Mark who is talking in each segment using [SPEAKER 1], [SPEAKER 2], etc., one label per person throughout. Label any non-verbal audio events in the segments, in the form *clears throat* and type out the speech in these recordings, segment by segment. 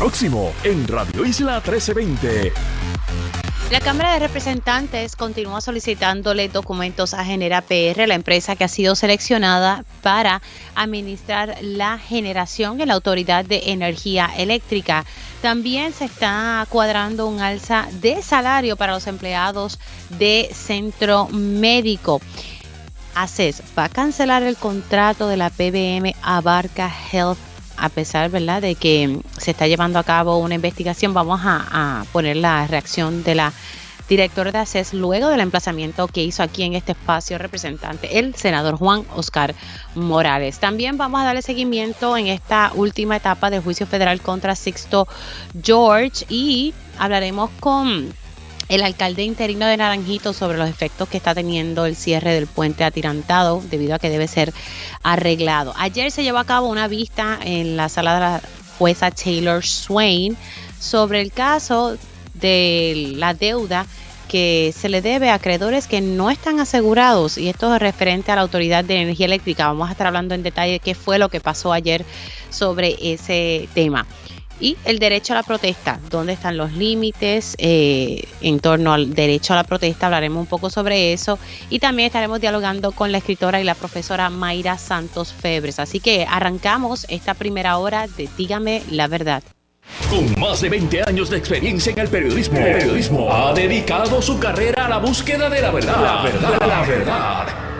[SPEAKER 1] próximo en Radio Isla 1320.
[SPEAKER 2] La Cámara de Representantes continúa solicitándole documentos a Genera PR, la empresa que ha sido seleccionada para administrar la generación en la Autoridad de Energía Eléctrica. También se está cuadrando un alza de salario para los empleados de centro médico. ACES va a cancelar el contrato de la PBM Abarca Health a pesar ¿verdad? de que se está llevando a cabo una investigación, vamos a, poner la reacción de la directora de ACES luego del emplazamiento que hizo aquí en este espacio representante el senador Juan Oscar Morales. También vamos a darle seguimiento en esta última etapa del juicio federal contra Sixto George y hablaremos con el alcalde interino de Naranjito sobre los efectos que está teniendo el cierre del puente atirantado debido a que debe ser arreglado. Ayer se llevó a cabo una vista en la sala de la jueza Taylor Swain sobre el caso de la deuda que se le debe a acreedores que no están asegurados y esto es referente a la Autoridad de Energía Eléctrica. Vamos a estar hablando en detalle de qué fue lo que pasó ayer sobre ese tema. Y el derecho a la protesta, dónde están los límites eh, en torno al derecho a la protesta, hablaremos un poco sobre eso. Y también estaremos dialogando con la escritora y la profesora Mayra Santos Febres. Así que arrancamos esta primera hora de Dígame la verdad.
[SPEAKER 1] Con más de 20 años de experiencia en el periodismo, periodismo ha dedicado su carrera a la búsqueda de la verdad. La verdad, la verdad.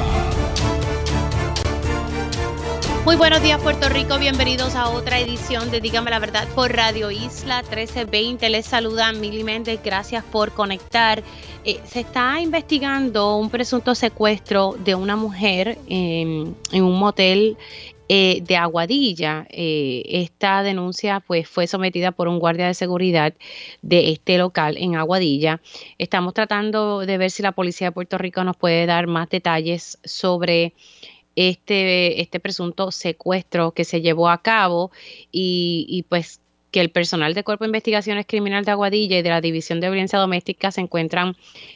[SPEAKER 2] Muy buenos días Puerto Rico, bienvenidos a otra edición de Dígame la Verdad por Radio Isla 1320. Les saluda Mili Méndez, gracias por conectar. Eh, se está investigando un presunto secuestro de una mujer en, un motel eh, de Aguadilla. Eh, esta denuncia pues, fue sometida por un guardia de seguridad de este local en Aguadilla. Estamos tratando de ver si la policía de Puerto Rico nos puede dar más detalles sobre este, este presunto secuestro que se llevó a cabo y, pues que el personal de Cuerpo de Investigaciones Criminal de Aguadilla y de la División de Violencia Doméstica se encuentran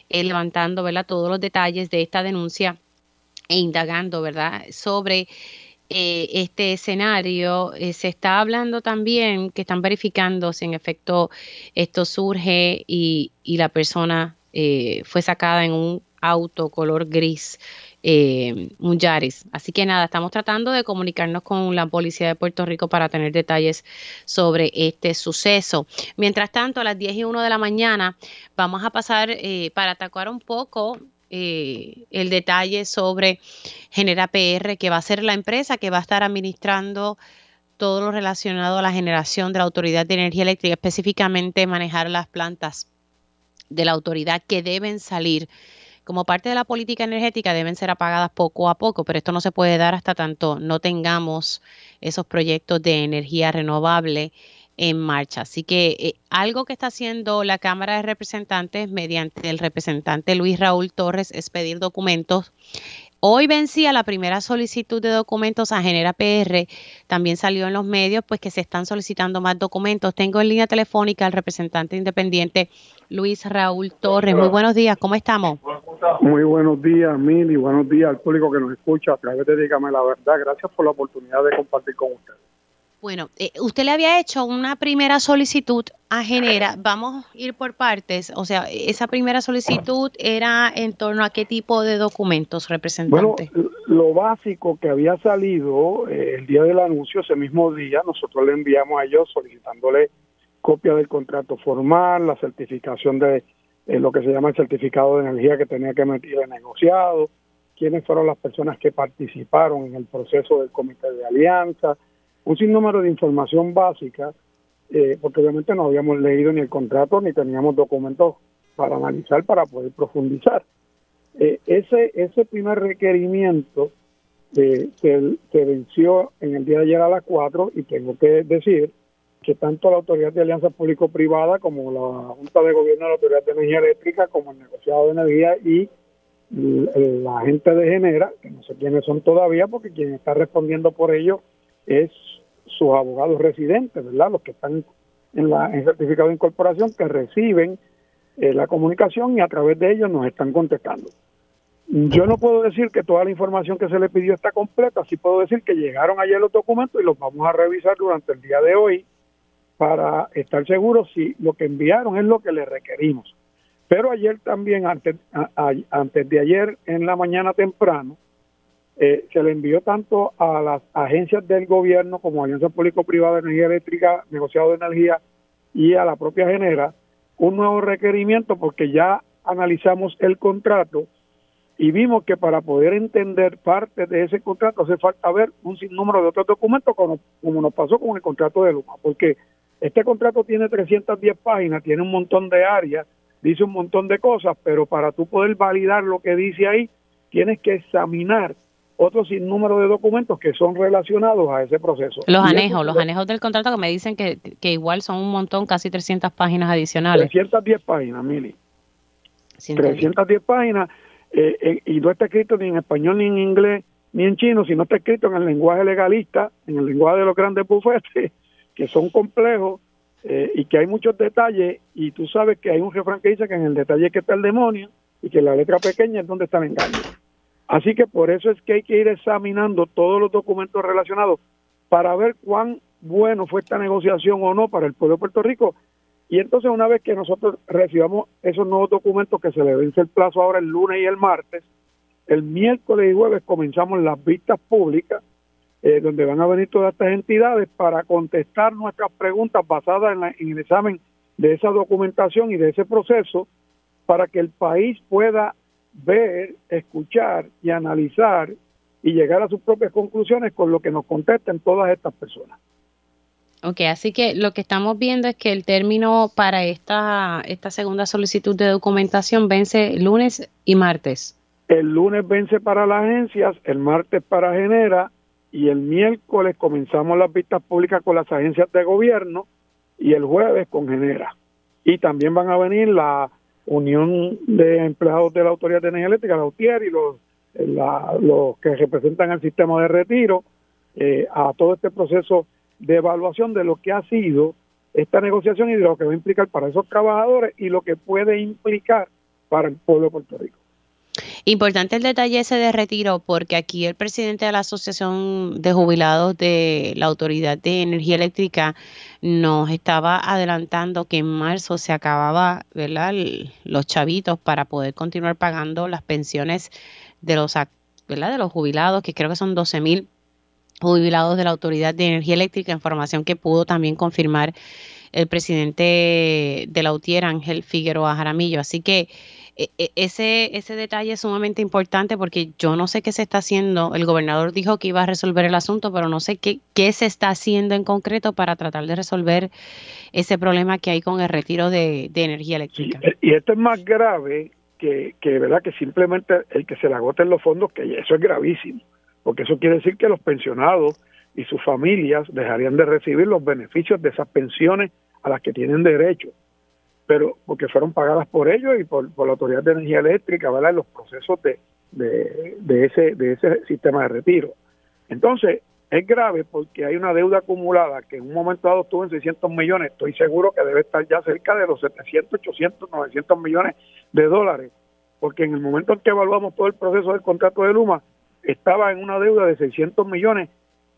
[SPEAKER 2] eh, levantando ¿verdad? todos los detalles de esta denuncia e indagando ¿verdad? sobre eh, este escenario. Eh, se está hablando también que están verificando si en efecto esto surge y, y la persona fue sacada en un auto color gris eh, Muyares. Así que nada, estamos tratando de comunicarnos con la policía de Puerto Rico para tener detalles sobre este suceso. Mientras tanto, a las 10 y 1 de la mañana vamos a pasar eh, para atacar un poco eh, el detalle sobre Genera PR, que va a ser la empresa que va a estar administrando todo lo relacionado a la generación de la Autoridad de Energía Eléctrica, específicamente manejar las plantas de la autoridad que deben salir como parte de la política energética deben ser apagadas poco a poco, pero esto no se puede dar hasta tanto no tengamos esos proyectos de energía renovable en marcha. Así que eh, algo que está haciendo la Cámara de Representantes mediante el representante Luis Raúl Torres es pedir documentos Hoy vencía la primera solicitud de documentos a Genera PR. También salió en los medios pues que se están solicitando más documentos. Tengo en línea telefónica al representante independiente Luis Raúl Torres. Muy buenos días, ¿cómo estamos?
[SPEAKER 3] Muy buenos días, Mil, y buenos días al público que nos escucha a través de Dígame la Verdad. Gracias por la oportunidad de compartir con ustedes.
[SPEAKER 2] Bueno, eh, usted le había hecho una primera solicitud a Genera. Vamos a ir por partes. O sea, esa primera solicitud era en torno a qué tipo de documentos, representante.
[SPEAKER 3] Bueno, lo básico que había salido eh, el día del anuncio, ese mismo día, nosotros le enviamos a ellos solicitándole copia del contrato formal, la certificación de lo que se llama el certificado de energía que tenía que emitir el negociado, quiénes fueron las personas que participaron en el proceso del comité de alianza, un sinnúmero de información básica, eh, porque obviamente no habíamos leído ni el contrato ni teníamos documentos para analizar, para poder profundizar. Eh, ese, ese primer requerimiento eh, se, venció en el día de ayer a las 4 y tengo que decir que tanto la Autoridad de Alianza Público-Privada como la Junta de Gobierno de la Autoridad de Energía Eléctrica, como el negociado de energía y la gente de Genera, que no sé quiénes son todavía, porque quien está respondiendo por ello es sus abogados residentes, ¿verdad? Los que están en, la, en certificado de incorporación que reciben eh, la comunicación y a través de ellos nos están contestando. Yo no puedo decir que toda la información que se le pidió está completa, sí puedo decir que llegaron ayer los documentos y los vamos a revisar durante el día de hoy para estar seguros si lo que enviaron es lo que le requerimos. Pero ayer también, antes, de ayer en la mañana temprano, eh, se le envió tanto a las agencias del gobierno como Alianza Público-Privada de Energía Eléctrica, Negociado de Energía y a la propia Genera un nuevo requerimiento porque ya analizamos el contrato y vimos que para poder entender parte de ese contrato hace falta ver un sinnúmero de otros documentos como, como nos pasó con el contrato de Luma, porque este contrato tiene 310 páginas, tiene un montón de áreas, dice un montón de cosas, pero para tú poder validar lo que dice ahí, tienes que examinar otro sinnúmero de documentos que son relacionados a ese proceso.
[SPEAKER 2] Los anejos, los anejos del contrato que me dicen que, que, igual son un montón, casi 300 páginas adicionales.
[SPEAKER 3] 310 páginas, Mili. 310 páginas eh, eh, y no está escrito ni en español, ni en inglés, ni en chino, sino está escrito en el lenguaje legalista, en el lenguaje de los grandes bufetes, que son complejos eh, y que hay muchos detalles y tú sabes que hay un refrán que dice que en el detalle que está el demonio y que la letra pequeña es donde está el engaño. Así que por eso es que hay que ir examinando todos los documentos relacionados para ver cuán bueno fue esta negociación o no para el pueblo de Puerto Rico. Y entonces una vez que nosotros recibamos esos nuevos documentos que se le vence el plazo ahora el lunes y el martes, el miércoles y jueves comenzamos las vistas públicas, eh, donde van a venir todas estas entidades para contestar nuestras preguntas basadas en el examen de esa documentación y de ese proceso, para que el país pueda ver, escuchar y analizar y llegar a sus propias conclusiones con lo que nos contesten todas estas personas.
[SPEAKER 2] Ok, así que lo que estamos viendo es que el término para esta, esta segunda solicitud de documentación vence lunes y martes.
[SPEAKER 3] El lunes vence para las agencias, el martes para Genera y el miércoles comenzamos las vistas públicas con las agencias de gobierno y el jueves con Genera. Y también van a venir la Unión de Empleados de la Autoridad de Energía Eléctrica, la UTIER, y los, los que representan el sistema de retiro, eh, a todo este proceso de evaluación de lo que ha sido esta negociación y de lo que va a implicar para esos trabajadores y lo que puede implicar para el pueblo de Puerto Rico.
[SPEAKER 2] Importante el detalle ese de retiro, porque aquí el presidente de la Asociación de Jubilados de la Autoridad de Energía Eléctrica nos estaba adelantando que en marzo se acababa, los chavitos para poder continuar pagando las pensiones de los, ¿verdad? de los jubilados, que creo que son 12 mil jubilados de la Autoridad de Energía Eléctrica, información que pudo también confirmar el presidente de la UTIER, Ángel Figueroa Jaramillo. Así que ese, ese detalle es sumamente importante porque yo no sé qué se está haciendo. El gobernador dijo que iba a resolver el asunto, pero no sé qué, qué se está haciendo en concreto para tratar de resolver ese problema que hay con el retiro de, energía eléctrica.
[SPEAKER 3] y esto es más grave que, que, ¿verdad? que simplemente el que se le agoten los fondos, que eso es gravísimo, porque eso quiere decir que los pensionados y sus familias dejarían de recibir los beneficios de esas pensiones a las que tienen derecho pero porque fueron pagadas por ellos y por, la Autoridad de Energía Eléctrica, ¿verdad? Los procesos de, de, ese, de ese sistema de retiro. Entonces, es grave porque hay una deuda acumulada que en un momento dado estuvo en 600 millones, estoy seguro que debe estar ya cerca de los 700, 800, 900 millones de dólares, porque en el momento en que evaluamos todo el proceso del contrato de Luma, estaba en una deuda de 600 millones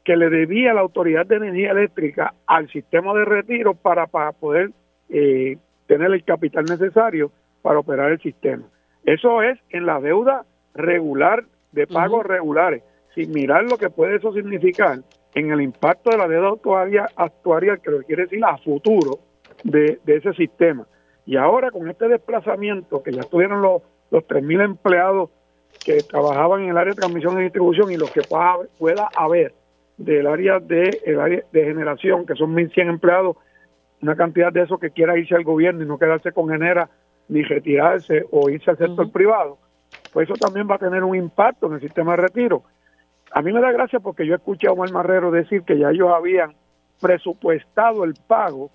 [SPEAKER 3] que le debía la Autoridad de Energía Eléctrica al sistema de retiro para, para poder eh, tener el capital necesario para operar el sistema. Eso es en la deuda regular de pagos regulares, sin mirar lo que puede eso significar en el impacto de la deuda actuaria, actuarial, que lo quiere decir a futuro de, ese sistema. Y ahora con este desplazamiento, que ya estuvieron los, los 3.000 empleados que trabajaban en el área de transmisión y distribución y los que pueda, pueda haber del área de el área de generación, que son 1.100 empleados una cantidad de eso que quiera irse al gobierno y no quedarse con Genera ni retirarse o irse al sector privado, pues eso también va a tener un impacto en el sistema de retiro. A mí me da gracia porque yo escuché a Omar Marrero decir que ya ellos habían presupuestado el pago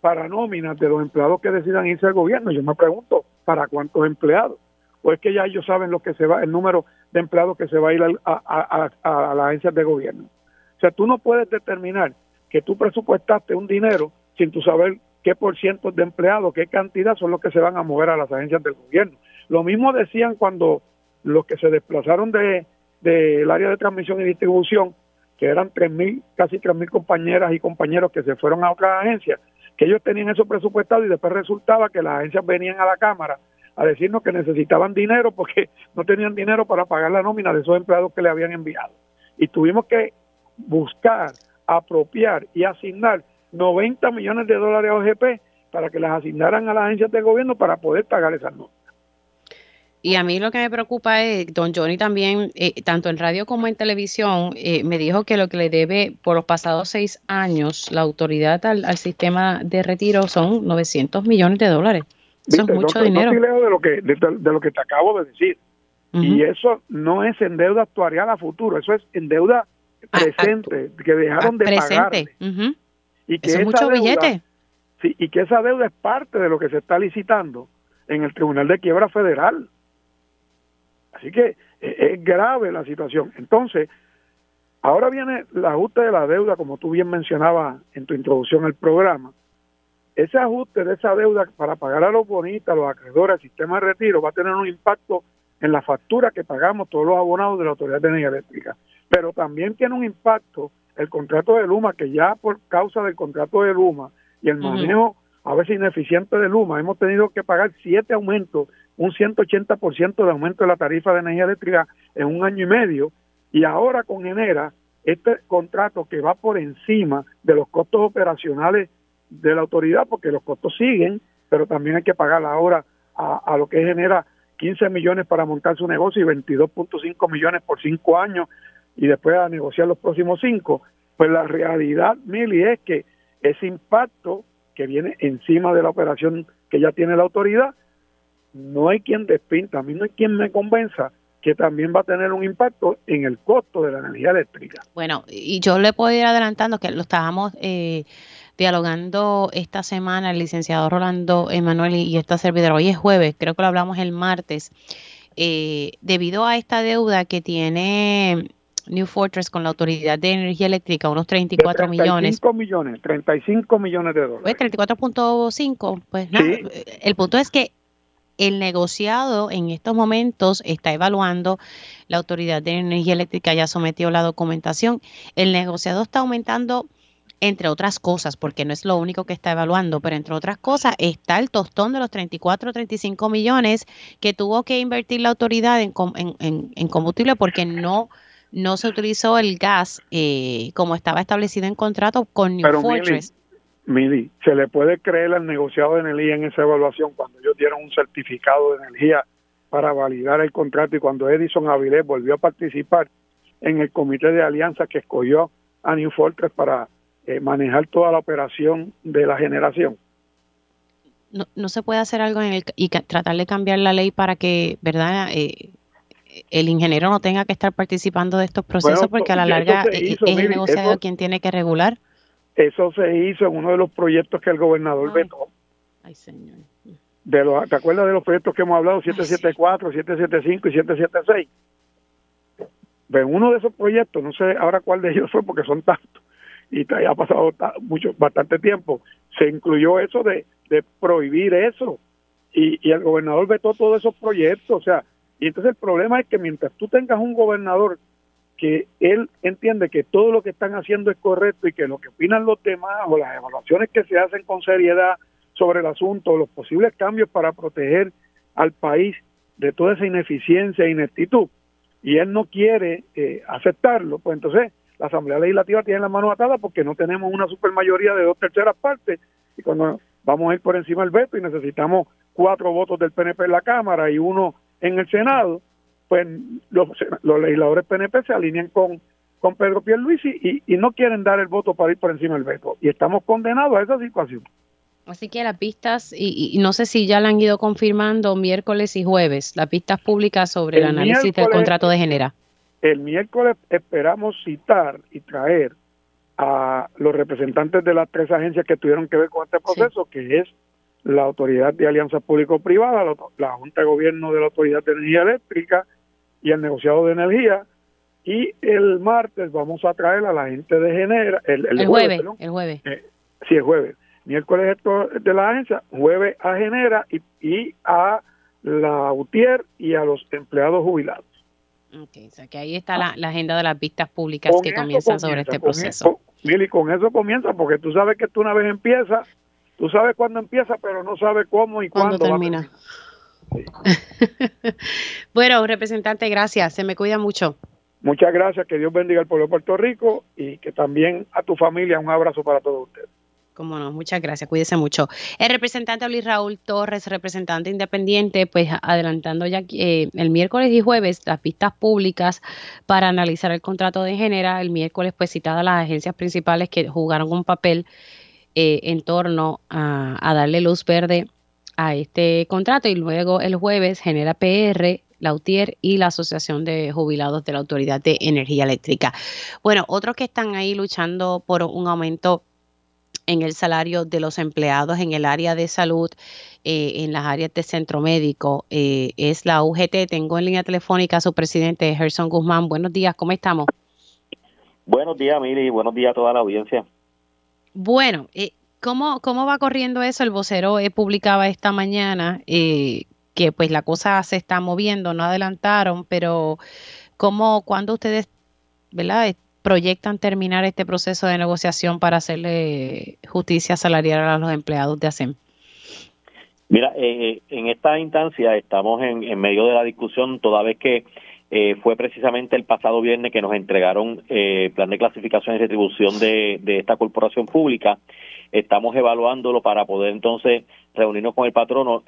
[SPEAKER 3] para nóminas de los empleados que decidan irse al gobierno. Yo me pregunto, ¿para cuántos empleados? ¿O es que ya ellos saben lo que se va, el número de empleados que se va a ir a, a, a, a las agencias de gobierno? O sea, tú no puedes determinar que tú presupuestaste un dinero sin tú saber qué por ciento de empleados, qué cantidad son los que se van a mover a las agencias del gobierno. Lo mismo decían cuando los que se desplazaron de del área de transmisión y distribución, que eran 3.000, casi 3.000 compañeras y compañeros que se fueron a otras agencias, que ellos tenían eso presupuestado y después resultaba que las agencias venían a la Cámara a decirnos que necesitaban dinero porque *laughs* no tenían dinero para pagar la nómina de esos empleados que le habían enviado. Y tuvimos que buscar, apropiar y asignar 90 millones de dólares a OGP para que las asignaran a las agencias del gobierno para poder pagar esas nóminas.
[SPEAKER 2] Y a mí lo que me preocupa es, don Johnny también, eh, tanto en radio como en televisión, eh, me dijo que lo que le debe por los pasados seis años la autoridad al, sistema de retiro son 900 millones de dólares. Eso es mucho dinero.
[SPEAKER 3] de lo que de, lo que te acabo de decir. Y eso no es en deuda actuarial a futuro, eso es en deuda presente, que dejaron de pagar.
[SPEAKER 2] Y que es mucho billete.
[SPEAKER 3] Sí, y que esa deuda es parte de lo que se está licitando en el Tribunal de Quiebra Federal. Así que eh, es grave la situación. Entonces, ahora viene el ajuste de la deuda, como tú bien mencionabas en tu introducción al programa. Ese ajuste de esa deuda para pagar a los bonitas, a los acreedores, al sistema de retiro, va a tener un impacto en la factura que pagamos todos los abonados de la Autoridad de Energía Eléctrica. Pero también tiene un impacto el contrato de Luma, que ya por causa del contrato de Luma y el manejo a veces ineficiente de Luma, hemos tenido que pagar siete aumentos un 180% de aumento de la tarifa de energía eléctrica en un año y medio. Y ahora con Genera este contrato que va por encima de los costos operacionales de la autoridad porque los costos siguen, pero también hay que pagar ahora a, a lo que genera 15 millones para montar su negocio y 22.5 millones por cinco años y después a negociar los próximos cinco. Pues la realidad, Mili, es que ese impacto que viene encima de la operación que ya tiene la autoridad no hay quien despinta, a mí no hay quien me convenza que también va a tener un impacto en el costo de la energía eléctrica.
[SPEAKER 2] Bueno, y yo le puedo ir adelantando que lo estábamos eh, dialogando esta semana el licenciado Rolando Emanuel y esta servidora. Hoy es jueves, creo que lo hablamos el martes. Eh, debido a esta deuda que tiene New Fortress con la Autoridad de Energía Eléctrica, unos 34 millones.
[SPEAKER 3] 35 millones, 35 millones de dólares.
[SPEAKER 2] Pues 34.5, pues nada, el punto es que el negociado en estos momentos está evaluando, la Autoridad de Energía Eléctrica ya sometió la documentación, el negociado está aumentando entre otras cosas, porque no es lo único que está evaluando, pero entre otras cosas está el tostón de los 34 35 millones que tuvo que invertir la autoridad en, en, combustible porque no, no se utilizó el gas eh, como estaba establecido en contrato con New Fortress.
[SPEAKER 3] Mili, ¿se le puede creer al negociado de energía en esa evaluación cuando ellos dieron un certificado de energía para validar el contrato y cuando Edison Avilés volvió a participar en el comité de alianza que escogió a New Fortress para eh, manejar toda la operación de la generación?
[SPEAKER 2] No, no se puede hacer algo en el, y tratar de cambiar la ley para que, ¿verdad? Eh, el ingeniero no tenga que estar participando de estos procesos porque a la larga es el negociado quien tiene que regular.
[SPEAKER 3] Eso se hizo en uno de los proyectos que el gobernador vetó. Ay, señor. De los, ¿Te acuerdas de los proyectos que hemos hablado? 774, 775 y 776. En uno de esos proyectos, no sé ahora cuál de ellos fue porque son tantos, y ha pasado mucho, bastante tiempo, se incluyó eso de, de prohibir eso. Y, y el gobernador vetó todos esos proyectos. O sea, y entonces el problema es que mientras tú tengas un gobernador que él entiende que todo lo que están haciendo es correcto y que lo que opinan los demás o las evaluaciones que se hacen con seriedad sobre el asunto, los posibles cambios para proteger al país de toda esa ineficiencia e ineptitud, y él no quiere eh, aceptarlo, pues entonces la Asamblea Legislativa tiene la mano atada porque no tenemos una supermayoría de dos terceras partes, y cuando vamos a ir por encima del veto y necesitamos cuatro votos del PNP en la Cámara y uno en el Senado, pues los, legisladores PNP se alinean con, con Pedro Pierluisi y, y no quieren dar el voto para ir por encima del veto. Y estamos condenados a esa situación.
[SPEAKER 2] Así que las pistas, y, no sé si ya la han ido confirmando miércoles y jueves, las pistas públicas sobre el, análisis del contrato de Genera.
[SPEAKER 3] El miércoles esperamos citar y traer a los representantes de las tres agencias que tuvieron que ver con este proceso, que es la Autoridad de Alianzas Público-Privadas, la Junta de Gobierno de la Autoridad de Energía Eléctrica, y el negociado de energía Y el martes vamos a traer a la gente de Genera, el,
[SPEAKER 2] el, jueves, el jueves.
[SPEAKER 3] Eh, sí, el jueves. Miércoles de la agencia, jueves a Genera y, y a la UTIER y a los empleados jubilados.
[SPEAKER 2] Ok, o sea que ahí está la, agenda de las vistas públicas que comienzan sobre este proceso.
[SPEAKER 3] Mili, con eso comienza, porque tú sabes que tú una vez empieza, tú sabes cuándo empieza, pero no sabes cómo y cuándo,
[SPEAKER 2] termina. *laughs* bueno, representante, gracias. Se me cuida mucho.
[SPEAKER 3] Muchas gracias. Que Dios bendiga al pueblo de Puerto Rico y que también a tu familia un abrazo para todos ustedes.
[SPEAKER 2] Cómo no, muchas gracias, cuídese mucho. El representante Luis Raúl Torres, representante independiente, pues adelantando ya eh, el miércoles y jueves las vistas públicas para analizar el contrato de género. El miércoles pues citadas las agencias principales que jugaron un papel eh, en torno a, darle luz verde a este contrato y luego el jueves genera PR, la UTIER y la Asociación de Jubilados de la Autoridad de Energía Eléctrica. Bueno, otros que están ahí luchando por un aumento en el salario de los empleados en el área de salud, eh, en las áreas de centro médico, eh, es la UGT. Tengo en línea telefónica a su presidente, Gerson Guzmán. Buenos días, ¿cómo estamos?
[SPEAKER 4] Buenos días, Mili, buenos días a toda la audiencia.
[SPEAKER 2] Bueno, eh, ¿cómo, ¿cómo va corriendo eso? El vocero publicaba esta mañana que pues la cosa se está moviendo, no adelantaron, pero ¿cómo, cuando ustedes, ¿verdad? proyectan terminar este proceso de negociación para hacerle justicia salarial a los empleados de ASEM?
[SPEAKER 4] Mira, eh, eh, en esta instancia estamos en, medio de la discusión, toda vez que eh, fue precisamente el pasado viernes que nos entregaron el plan de clasificación y retribución de, de esta corporación pública. Estamos evaluándolo para poder entonces reunirnos con el patrono,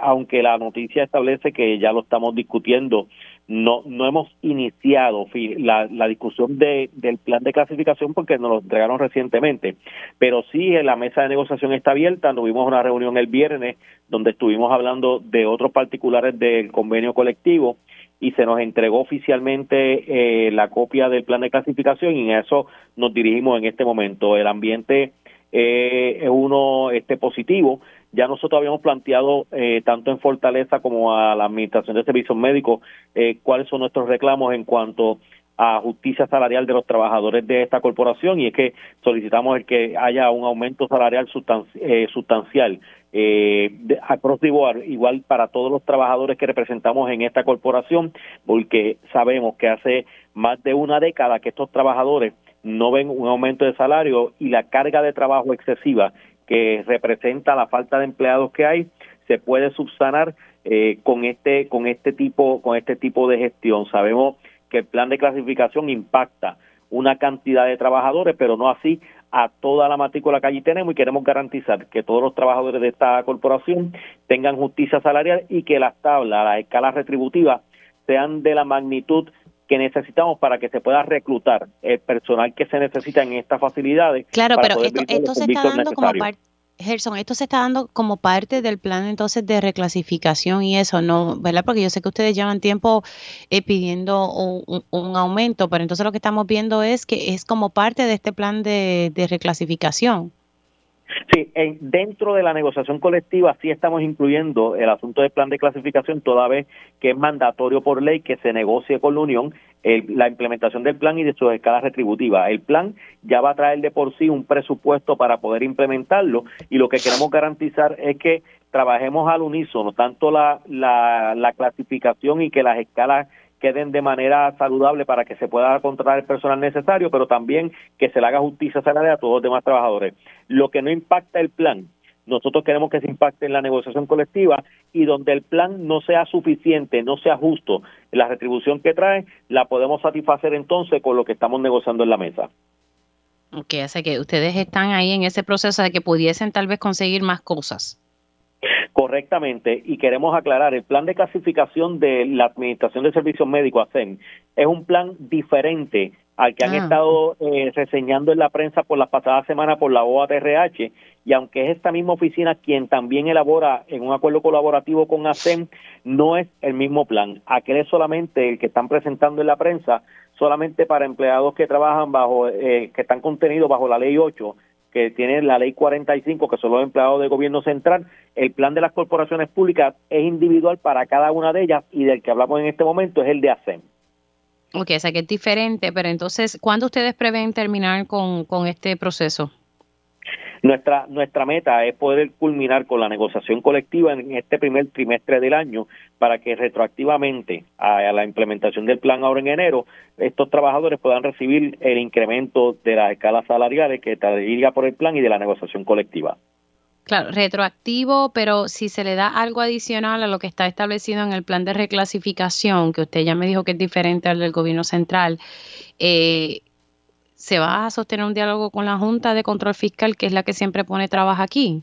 [SPEAKER 4] aunque la noticia establece que ya lo estamos discutiendo no no hemos iniciado la, la discusión de, del plan de clasificación porque nos lo entregaron recientemente, pero sí la mesa de negociación está abierta, tuvimos una reunión el viernes donde estuvimos hablando de otros particulares del convenio colectivo y se nos entregó oficialmente eh, la copia del plan de clasificación y en eso nos dirigimos en este momento. El ambiente eh, es uno este positivo ya nosotros habíamos planteado, eh, tanto en Fortaleza como a la Administración de Servicios Médicos, eh, cuáles son nuestros reclamos en cuanto a justicia salarial de los trabajadores de esta corporación y es que solicitamos el que haya un aumento salarial eh, sustancial eh, across the igual para todos los trabajadores que representamos en esta corporación, porque sabemos que hace más de una década que estos trabajadores no ven un aumento de salario y la carga de trabajo excesiva que representa la falta de empleados que hay se puede subsanar eh, con este con este tipo con este tipo de gestión. Sabemos que el plan de clasificación impacta una cantidad de trabajadores pero no así a toda la matrícula que allí tenemos y queremos garantizar que todos los trabajadores de esta corporación tengan justicia salarial y que las tablas, las escalas retributivas sean de la magnitud que necesitamos para que se pueda reclutar el personal que se necesita en estas facilidades.
[SPEAKER 2] Claro, pero esto, se está dando como parte, Gerson, esto se está dando como parte del plan entonces de reclasificación y eso, ¿no? ¿Verdad? Porque yo sé que ustedes llevan tiempo eh, pidiendo un, aumento, pero entonces lo que estamos viendo es que es como parte de este plan de reclasificación.
[SPEAKER 4] Sí, en, dentro de la negociación colectiva sí estamos incluyendo el asunto del plan de clasificación toda vez que es mandatorio por ley que se negocie con la Unión la implementación del plan y de sus escalas retributivas. El plan ya va a traer de por sí un presupuesto para poder implementarlo y lo que queremos garantizar es que trabajemos al unísono, tanto la, la, la clasificación y que las escalas queden de manera saludable para que se pueda contratar el personal necesario, pero también que se le haga justicia salarial a todos los demás trabajadores. Lo que no impacta el plan, nosotros queremos que se impacte en la negociación colectiva y donde el plan no sea suficiente, no sea justo, la retribución que trae, la podemos satisfacer entonces con lo que estamos negociando en la mesa.
[SPEAKER 2] Ok, hace que ustedes están ahí en ese proceso de que pudiesen tal vez conseguir más cosas.
[SPEAKER 4] Correctamente, y queremos aclarar, el plan de clasificación de la Administración de Servicios Médicos, ASEM, es un plan diferente al que han ah. estado eh, reseñando en la prensa por las pasadas semanas por la OATRH, y aunque es esta misma oficina quien también elabora en un acuerdo colaborativo con ASEM, no es el mismo plan. Aquel es solamente el que están presentando en la prensa, solamente para empleados que trabajan bajo, eh, que están contenidos bajo la ley 8 que tiene la ley 45, que son los empleados del gobierno central, el plan de las corporaciones públicas es individual para cada una de ellas y del que hablamos en este momento es el de ASEM.
[SPEAKER 2] Ok, o sea que es diferente, pero entonces, ¿cuándo ustedes prevén terminar con, con este proceso?
[SPEAKER 4] Nuestra, nuestra meta es poder culminar con la negociación colectiva en este primer trimestre del año para que retroactivamente a, la implementación del plan ahora en enero, estos trabajadores puedan recibir el incremento de las escalas salariales que diga por el plan y de la negociación colectiva.
[SPEAKER 2] Claro, retroactivo, pero si se le da algo adicional a lo que está establecido en el plan de reclasificación, que usted ya me dijo que es diferente al del gobierno central, eh, ¿se va a sostener un diálogo con la Junta de Control Fiscal, que es la que siempre pone trabajo aquí?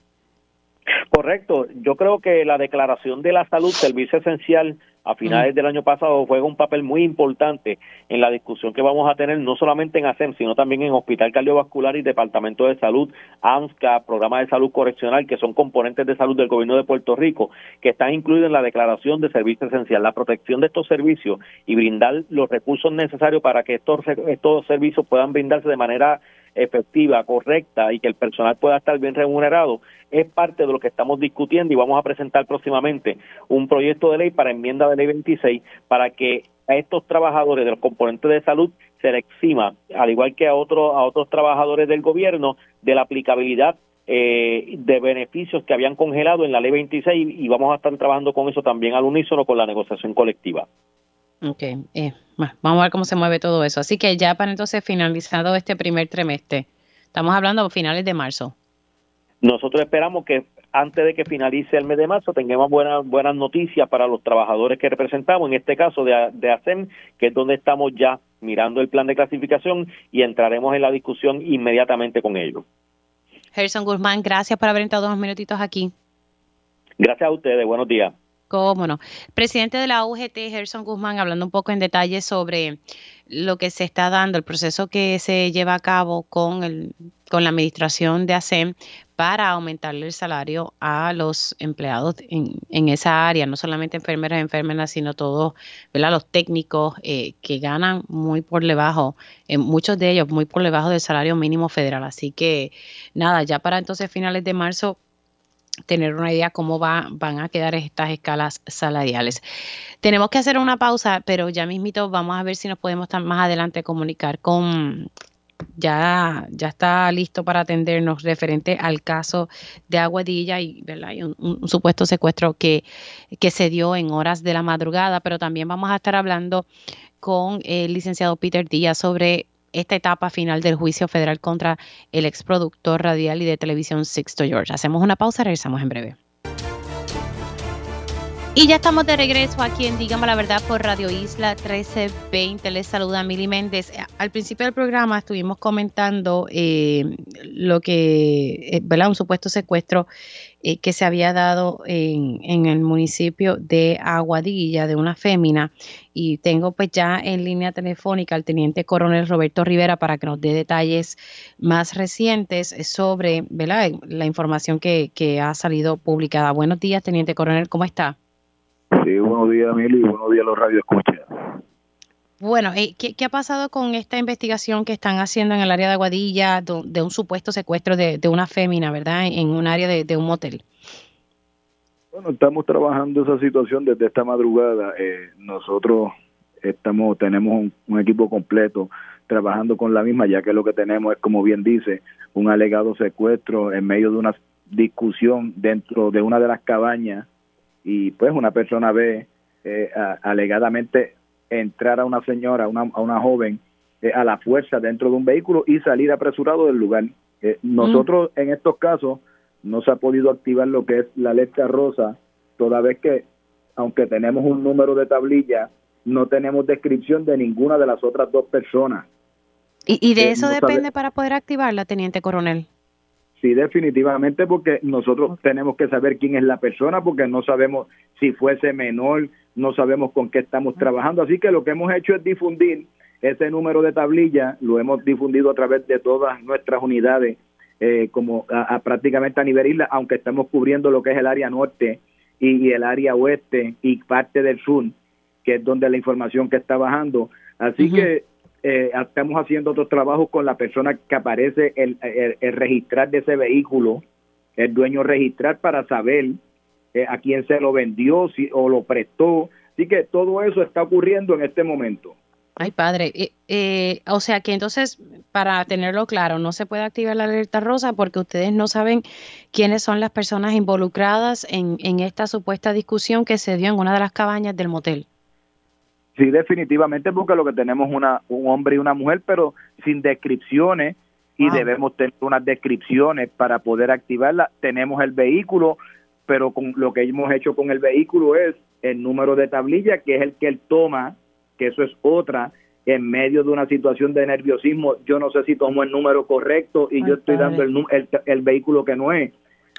[SPEAKER 4] Correcto. Yo creo que la declaración de la salud, servicio esencial, a finales del año pasado juega un papel muy importante en la discusión que vamos a tener no solamente en ASEM, sino también en Hospital Cardiovascular y Departamento de Salud, AMSCA, Programa de Salud Correccional, que son componentes de salud del Gobierno de Puerto Rico, que están incluidos en la declaración de servicio esencial. La protección de estos servicios y brindar los recursos necesarios para que estos, estos servicios puedan brindarse de manera efectiva, correcta y que el personal pueda estar bien remunerado, es parte de lo que estamos discutiendo y vamos a presentar próximamente un proyecto de ley para enmienda de ley 26 para que a estos trabajadores de los componentes de salud se les exima, al igual que a otros a otros trabajadores del gobierno, de la aplicabilidad eh, de beneficios que habían congelado en la ley 26 y vamos a estar trabajando con eso también al unísono con la negociación colectiva.
[SPEAKER 2] Ok, eh, vamos a ver cómo se mueve todo eso. Así que ya para entonces finalizado este primer trimestre, estamos hablando a finales de marzo.
[SPEAKER 4] Nosotros esperamos que antes de que finalice el mes de marzo tengamos buenas buenas noticias para los trabajadores que representamos, en este caso de, de ASEM, que es donde estamos ya mirando el plan de clasificación y entraremos en la discusión inmediatamente con ellos.
[SPEAKER 2] Gerson Guzmán, gracias por haber entrado unos minutitos aquí.
[SPEAKER 4] Gracias a ustedes, buenos días.
[SPEAKER 2] Cómo no. Presidente de la UGT, Gerson Guzmán, hablando un poco en detalle sobre lo que se está dando, el proceso que se lleva a cabo con, el, con la administración de ASEM para aumentarle el salario a los empleados en, en esa área, no solamente enfermeras y enfermeras, sino todos los técnicos eh, que ganan muy por debajo, eh, muchos de ellos muy por debajo del salario mínimo federal. Así que nada, ya para entonces finales de marzo tener una idea cómo va, van a quedar estas escalas salariales. Tenemos que hacer una pausa, pero ya mismito vamos a ver si nos podemos más adelante comunicar con ya, ya está listo para atendernos referente al caso de Aguadilla y, ¿verdad? un, supuesto secuestro que, que se dio en horas de la madrugada, pero también vamos a estar hablando con el licenciado Peter Díaz sobre esta etapa final del juicio federal contra el exproductor radial y de televisión Sixto George. Hacemos una pausa, regresamos en breve. Y ya estamos de regreso aquí en Dígame la Verdad por Radio Isla 1320. Les saluda Mili Méndez. Al principio del programa estuvimos comentando eh, lo que, eh, ¿verdad? Un supuesto secuestro eh, que se había dado en, en, el municipio de Aguadilla de una fémina. Y tengo pues ya en línea telefónica al teniente coronel Roberto Rivera para que nos dé detalles más recientes sobre ¿verdad? la información que, que ha salido publicada. Buenos días, teniente coronel, ¿cómo está?
[SPEAKER 5] Sí, buenos días, Mili, y buenos días a los radioescuchas.
[SPEAKER 2] Bueno, eh, ¿qué, ha pasado con esta investigación que están haciendo en el área de Aguadilla de, un supuesto secuestro de, una fémina, ¿verdad? En un área de, un motel.
[SPEAKER 5] Bueno, estamos trabajando esa situación desde esta madrugada. Eh, nosotros estamos tenemos un, equipo completo trabajando con la misma, ya que lo que tenemos es, como bien dice, un alegado secuestro en medio de una discusión dentro de una de las cabañas y pues una persona ve eh, alegadamente entrar a una señora, a una, a una joven, eh, a la fuerza dentro de un vehículo y salir apresurado del lugar. Eh, nosotros en estos casos no se ha podido activar lo que es la letra rosa, toda vez que, aunque tenemos un número de tablilla, no tenemos descripción de ninguna de las otras dos personas.
[SPEAKER 2] ¿Y, y de eso depende para poder activarla, teniente coronel?
[SPEAKER 5] Sí, definitivamente, porque nosotros tenemos que saber quién es la persona, porque no sabemos si fuese menor, no sabemos con qué estamos trabajando. Así que lo que hemos hecho es difundir ese número de tablilla, lo hemos difundido a través de todas nuestras unidades, eh, como a, prácticamente a nivel isla, aunque estamos cubriendo lo que es el área norte y, el área oeste y parte del sur, que es donde la información que está bajando. Así que eh, estamos haciendo otros trabajos con la persona que aparece el, registrar de ese vehículo, el dueño registrar para saber eh, a quién se lo vendió si, o lo prestó. Así que todo eso está ocurriendo en este momento.
[SPEAKER 2] Ay, padre. Eh, eh, o sea que entonces, para tenerlo claro, no se puede activar la alerta rosa porque ustedes no saben quiénes son las personas involucradas en, en esta supuesta discusión que se dio en una de las cabañas del motel.
[SPEAKER 5] Sí, definitivamente, porque lo que tenemos una, un hombre y una mujer, pero sin descripciones y debemos tener unas descripciones para poder activarla. Tenemos el vehículo, pero con lo que hemos hecho con el vehículo es el número de tablilla, que es el que él toma, que eso es otra, en medio de una situación de nerviosismo, yo no sé si tomo el número correcto y yo estoy dando el, el, el, vehículo que no es.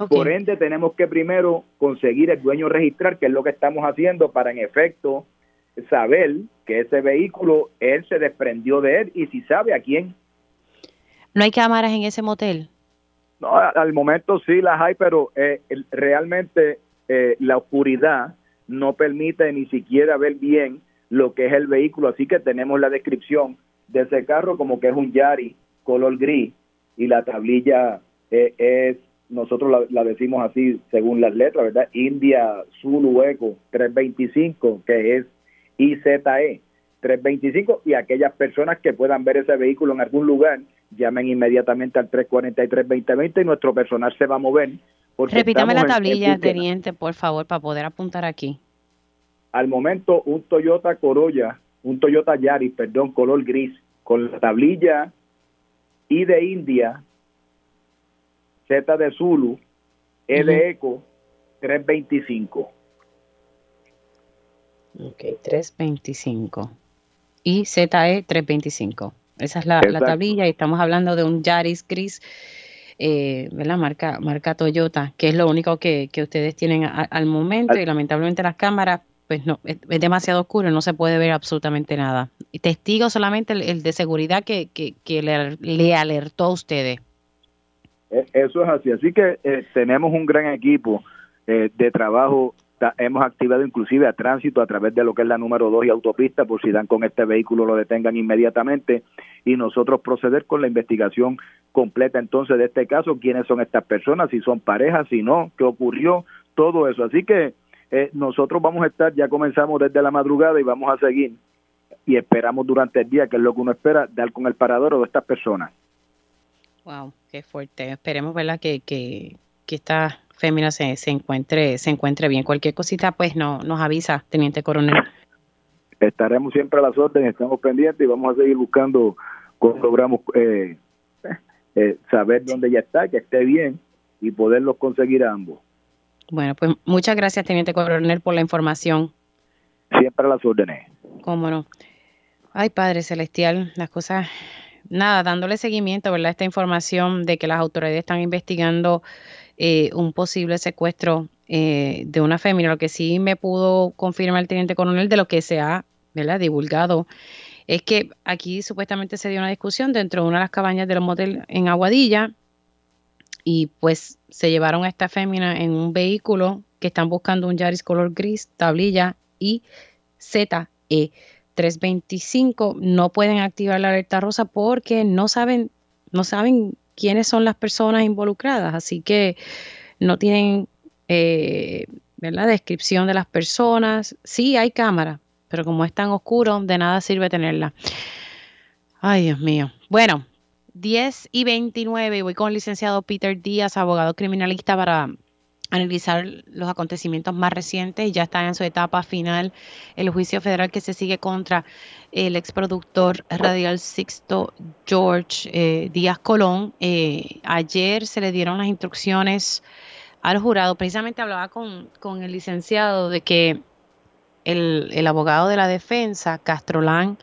[SPEAKER 5] Por ende, tenemos que primero conseguir el dueño registrar, que es lo que estamos haciendo para, en efecto, saber que ese vehículo, él se desprendió de él y si sabe a quién.
[SPEAKER 2] ¿No hay cámaras en ese motel?
[SPEAKER 5] No, al momento sí las hay, pero eh, realmente eh, la oscuridad no permite ni siquiera ver bien lo que es el vehículo, así que tenemos la descripción de ese carro como que es un Yari color gris y la tablilla eh, es, nosotros la, decimos así según las letras, ¿verdad? India Zulu Eco 325, que es IZE 325 y aquellas personas que puedan ver ese vehículo en algún lugar llamen inmediatamente al 343-2020 y nuestro personal se va a mover.
[SPEAKER 2] Repítame la tablilla, teniente, por favor, para poder apuntar aquí.
[SPEAKER 5] Al momento, un Toyota Corolla, un Toyota Yaris, perdón, color gris, con la tablilla I de India, Z de Zulu, E de Eco, 325.
[SPEAKER 2] Ok, 325. Y ZE 325. Esa es la, tablilla y estamos hablando de un Yaris gris, eh, la marca, marca Toyota, que es lo único que, ustedes tienen al momento y lamentablemente las cámaras, pues no, es, demasiado oscuro, no se puede ver absolutamente nada. Testigo solamente el, de seguridad que, que, le, alertó a ustedes.
[SPEAKER 5] E, eso es así, así que eh, tenemos un gran equipo eh, de trabajo hemos activado inclusive a tránsito a través de lo que es la número 2 y autopista, por si dan con este vehículo lo detengan inmediatamente y nosotros proceder con la investigación completa entonces de este caso, quiénes son estas personas, si son parejas, si no, qué ocurrió, todo eso. Así que eh, nosotros vamos a estar, ya comenzamos desde la madrugada y vamos a seguir y esperamos durante el día, que es lo que uno espera, dar con el paradero de estas personas.
[SPEAKER 2] Wow, qué fuerte. Esperemos, ¿verdad? Que, que, que fémina se, se, encuentre, se encuentre bien. Cualquier cosita, pues no, nos avisa, Teniente Coronel.
[SPEAKER 5] Estaremos siempre a las órdenes, estamos pendientes y vamos a seguir buscando cómo logramos eh, eh, saber dónde ya está, que esté bien y poderlos conseguir a ambos.
[SPEAKER 2] Bueno, pues muchas gracias, Teniente Coronel, por la información.
[SPEAKER 5] Siempre a las órdenes.
[SPEAKER 2] Cómo no. Ay, Padre Celestial, las cosas, nada, dándole seguimiento, ¿verdad? Esta información de que las autoridades están investigando eh, un posible secuestro eh, de una fémina. Lo que sí me pudo confirmar el teniente coronel de lo que se ha divulgado es que aquí supuestamente se dio una discusión dentro de una de las cabañas del motel en Aguadilla y pues se llevaron a esta fémina en un vehículo que están buscando un Yaris color gris, tablilla y ZE 325 no pueden activar la alerta rosa porque no saben no saben quiénes son las personas involucradas, así que no tienen eh, la descripción de las personas. Sí, hay cámara, pero como es tan oscuro, de nada sirve tenerla. Ay, Dios mío. Bueno, 10 y 29, voy con el licenciado Peter Díaz, abogado criminalista, para analizar los acontecimientos más recientes. Ya está en su etapa final el juicio federal que se sigue contra el exproductor radial Sixto George eh, Díaz Colón. Eh, ayer se le dieron las instrucciones al jurado. Precisamente hablaba con, con el licenciado de que el, el, abogado de la defensa, Castrolán,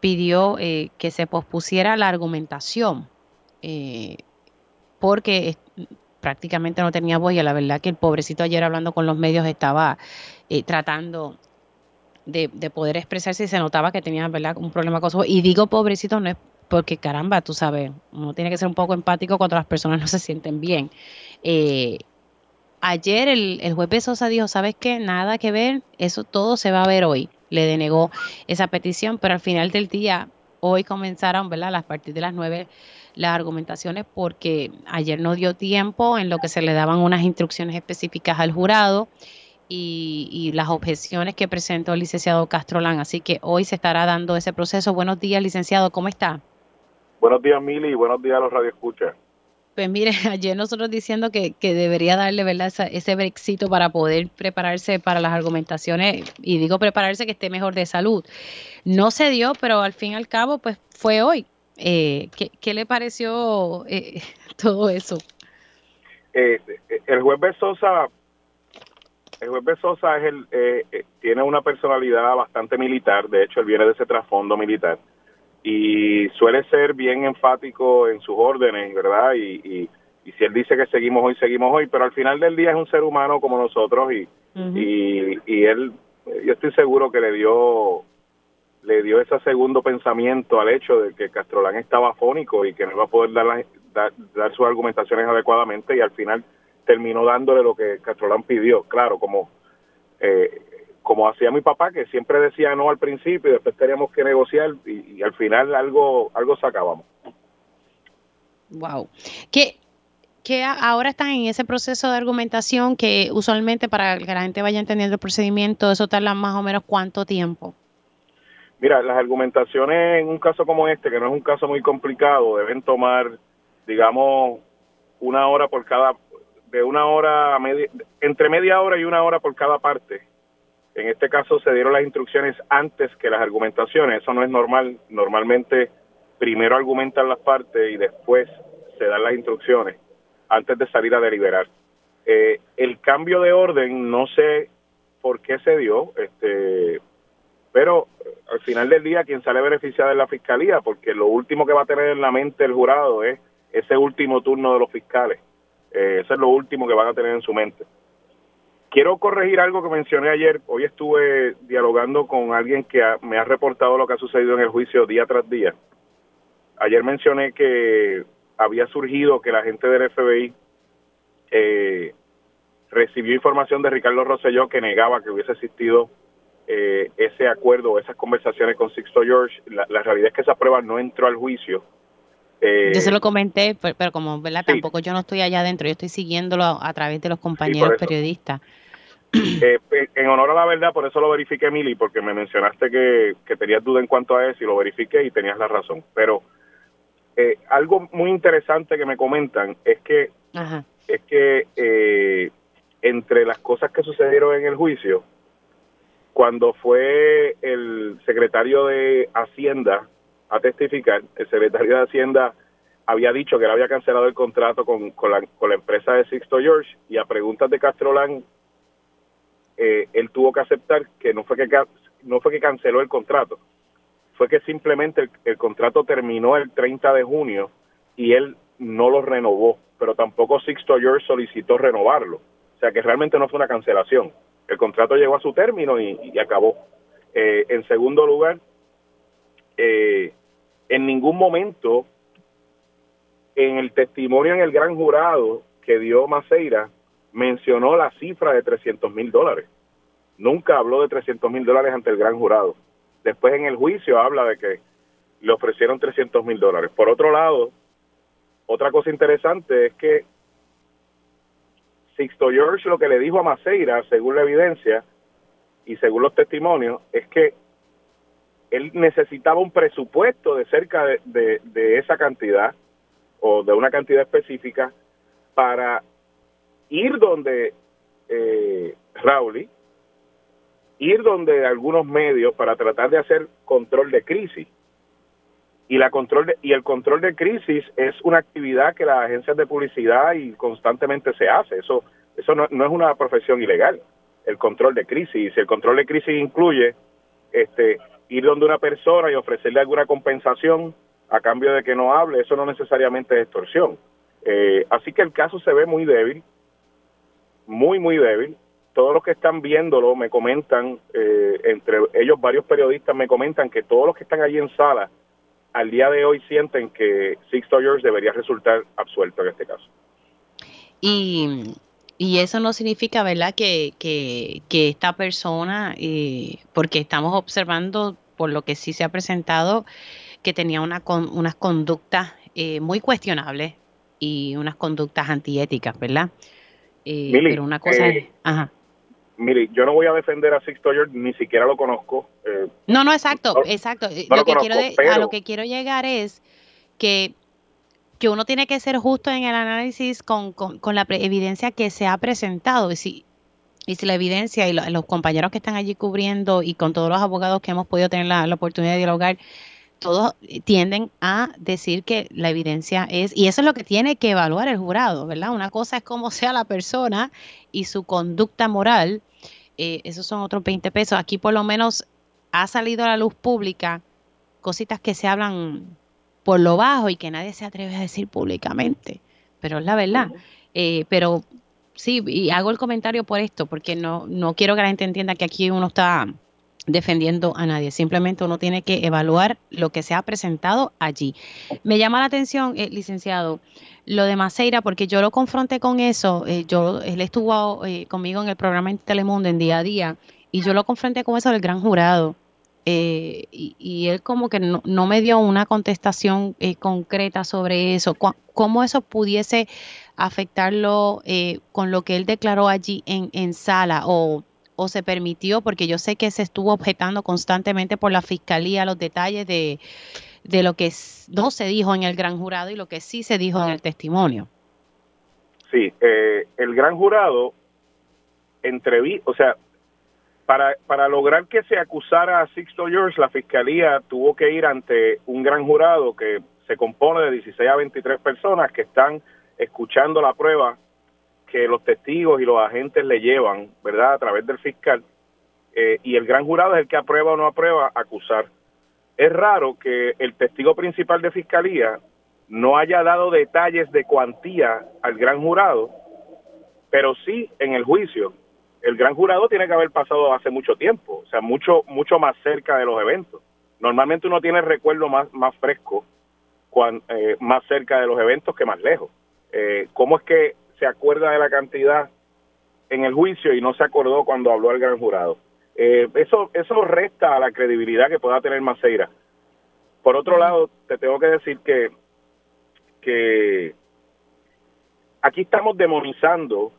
[SPEAKER 2] pidió eh, que se pospusiera la argumentación porque prácticamente no tenía voz y la verdad que el pobrecito ayer hablando con los medios estaba eh, tratando de, poder expresarse y se notaba que tenía ¿verdad? un problema con su voz. Y digo pobrecito no es porque caramba, tú sabes, uno tiene que ser un poco empático cuando las personas no se sienten bien. Eh, ayer el, el juez Sosa dijo, ¿sabes qué? Nada que ver, eso todo se va a ver hoy. Le denegó esa petición, pero al final del día, hoy comenzaron, ¿verdad? A partir de las nueve las argumentaciones porque ayer no dio tiempo en lo que se le daban unas instrucciones específicas al jurado y, las objeciones que presentó el licenciado Castrolán. Así que hoy se estará dando ese proceso. Buenos días, licenciado, ¿cómo está?
[SPEAKER 6] Buenos días, Mili, y buenos días a los radioescuchas.
[SPEAKER 2] Pues mire, *laughs* ayer nosotros diciendo que, debería darle ¿verdad? ese brexito para poder prepararse para las argumentaciones, y digo prepararse que esté mejor de salud. No se dio, pero al fin y al cabo, pues fue hoy. Eh, ¿qué, le pareció eh, *laughs* todo eso?
[SPEAKER 6] Eh, el juez Sosa el juez Sosa es el, eh, eh, tiene una personalidad bastante militar, de hecho él viene de ese trasfondo militar y suele ser bien enfático en sus órdenes, ¿verdad? Y, y, si él dice que seguimos hoy, seguimos hoy, pero al final del día es un ser humano como nosotros y, y, y él, yo estoy seguro que le dio le dio ese segundo pensamiento al hecho de que Castrolán estaba afónico y que no iba a poder dar, dar, dar sus argumentaciones adecuadamente y al final terminó dándole lo que Castrolán pidió, claro, como eh, como hacía mi papá, que siempre decía no al principio y después teníamos que negociar y, al final algo algo sacábamos.
[SPEAKER 2] Wow. ¿Qué, que ahora están en ese proceso de argumentación que usualmente para que la gente vaya entendiendo el procedimiento, eso tarda más o menos cuánto tiempo?
[SPEAKER 6] Mira, las argumentaciones en un caso como este, que no es un caso muy complicado, deben tomar, digamos, una hora por cada de una hora, media, entre media hora y una hora por cada parte. En este caso se dieron las instrucciones antes que las argumentaciones. Eso no es normal. Normalmente primero argumentan las partes y después se dan las instrucciones antes de salir a deliberar. Eh, el cambio de orden no sé por qué se dio, este, pero al final del día quien sale beneficiado es la fiscalía, porque lo último que va a tener en la mente el jurado es ese último turno de los fiscales. Eh, eso es lo último que van a tener en su mente. Quiero corregir algo que mencioné ayer. Hoy estuve dialogando con alguien que me ha reportado lo que ha sucedido en el juicio día tras día. Ayer mencioné que había surgido que la gente del FBI eh, recibió información de Ricardo Rosselló que negaba que hubiese existido eh, ese acuerdo esas conversaciones con Sixto George. La, la, realidad es que esa prueba no entró al juicio
[SPEAKER 2] yo se lo comenté, pero, como ¿verdad? tampoco yo no estoy allá adentro, yo estoy siguiéndolo a, través de los compañeros periodistas.
[SPEAKER 6] Eh, en honor a la verdad, por eso lo verifiqué, Mili, porque me mencionaste que, tenías duda en cuanto a eso y lo verifiqué y tenías la razón. Pero eh, algo muy interesante que me comentan es que es que eh, entre las cosas que sucedieron en el juicio, cuando fue el secretario de Hacienda a testificar, el secretario de Hacienda había dicho que él había cancelado el contrato con, con, la, empresa de Sixto George y a preguntas de Castrolán, eh, él tuvo que aceptar que no fue que no fue que canceló el contrato, fue que simplemente el, contrato terminó el 30 de junio y él no lo renovó, pero tampoco Sixto George solicitó renovarlo. O sea que realmente no fue una cancelación. El contrato llegó a su término y, acabó. Eh, en segundo lugar, eh, en ningún momento en el testimonio en el gran jurado que dio Maceira mencionó la cifra de 300 mil dólares. Nunca habló de 300 mil dólares ante el gran jurado. Después en el juicio habla de que le ofrecieron 300 mil dólares. Por otro lado, otra cosa interesante es que Sixto George lo que le dijo a Maceira, según la evidencia y según los testimonios, es que él necesitaba un presupuesto de cerca de, esa cantidad o de una cantidad específica para ir donde eh, Rowley, ir donde algunos medios para tratar de hacer control de crisis. Y, la control y el control de crisis es una actividad que las agencias de publicidad y constantemente se hace. Eso, eso no, no es una profesión ilegal, el control de crisis. Y si el control de crisis incluye este, ir donde una persona y ofrecerle alguna compensación a cambio de que no hable, eso no necesariamente es extorsión. Eh, así que el caso se ve muy débil, muy, muy débil. Todos los que están viéndolo me comentan, eh, entre ellos varios periodistas me comentan que todos los que están allí en sala al día de hoy sienten que Sixto George debería resultar absuelto en este caso.
[SPEAKER 2] Y y eso no significa, ¿verdad?, que, que, que esta persona, eh, porque estamos observando, por lo que sí se ha presentado, que tenía una unas conductas eh, muy cuestionables y unas conductas antiéticas, ¿verdad?
[SPEAKER 6] Eh, pero una cosa es... Ajá. Mire, yo no voy a defender a Sixto George, ni siquiera lo conozco.
[SPEAKER 2] Eh, no, no, exacto, exacto. lo, que quiero a lo que quiero llegar es que, que uno tiene que ser justo en el análisis con, con, con la evidencia que se ha presentado. Y si, y si la evidencia y los compañeros que están allí cubriendo y con todos los abogados que hemos podido tener la, la oportunidad de dialogar, todos tienden a decir que la evidencia es, y eso es lo que tiene que evaluar el jurado, ¿verdad? Una cosa es cómo sea la persona y su conducta moral, eh, esos son otros 20 pesos. Aquí por lo menos ha salido a la luz pública cositas que se hablan por lo bajo y que nadie se atreve a decir públicamente, pero es la verdad. Eh, pero sí, y hago el comentario por esto, porque no, no quiero que la gente entienda que aquí uno está defendiendo a nadie. Simplemente uno tiene que evaluar lo que se ha presentado allí. Me llama la atención, eh, licenciado, lo de Maceira, porque yo lo confronté con eso. Eh, yo, él estuvo eh, conmigo en el programa en Telemundo en día a día y yo lo confronté con eso del gran jurado. y, él como que no, me dio una contestación concreta sobre eso. ¿Cómo eso pudiese afectarlo con lo que él declaró allí en, en sala o o se permitió, porque yo sé que se estuvo objetando constantemente por la fiscalía los detalles de, lo que no se dijo en el gran jurado y lo que sí se dijo en el testimonio.
[SPEAKER 6] Sí, eh, el gran jurado entreví, o sea, para, para lograr que se acusara a Sixto George, la fiscalía tuvo que ir ante un gran jurado que se compone de 16 a 23 personas que están escuchando la prueba que los testigos y los agentes le llevan, ¿verdad?, a través del fiscal, eh, y el gran jurado es el que aprueba o no aprueba acusar. Es raro que el testigo principal de fiscalía no haya dado detalles de cuantía al gran jurado, pero sí en el juicio. El gran jurado tiene que haber pasado hace mucho tiempo, o sea, mucho mucho más cerca de los eventos. Normalmente uno tiene el recuerdo más, más fresco, eh, más cerca de los eventos que más lejos. Eh, ¿Cómo es que se acuerda de la cantidad en el juicio y no se acordó cuando habló el gran jurado. Eh, eso, eso resta a la credibilidad que pueda tener Maceira. Por otro lado, te tengo que decir que, que aquí estamos demonizando,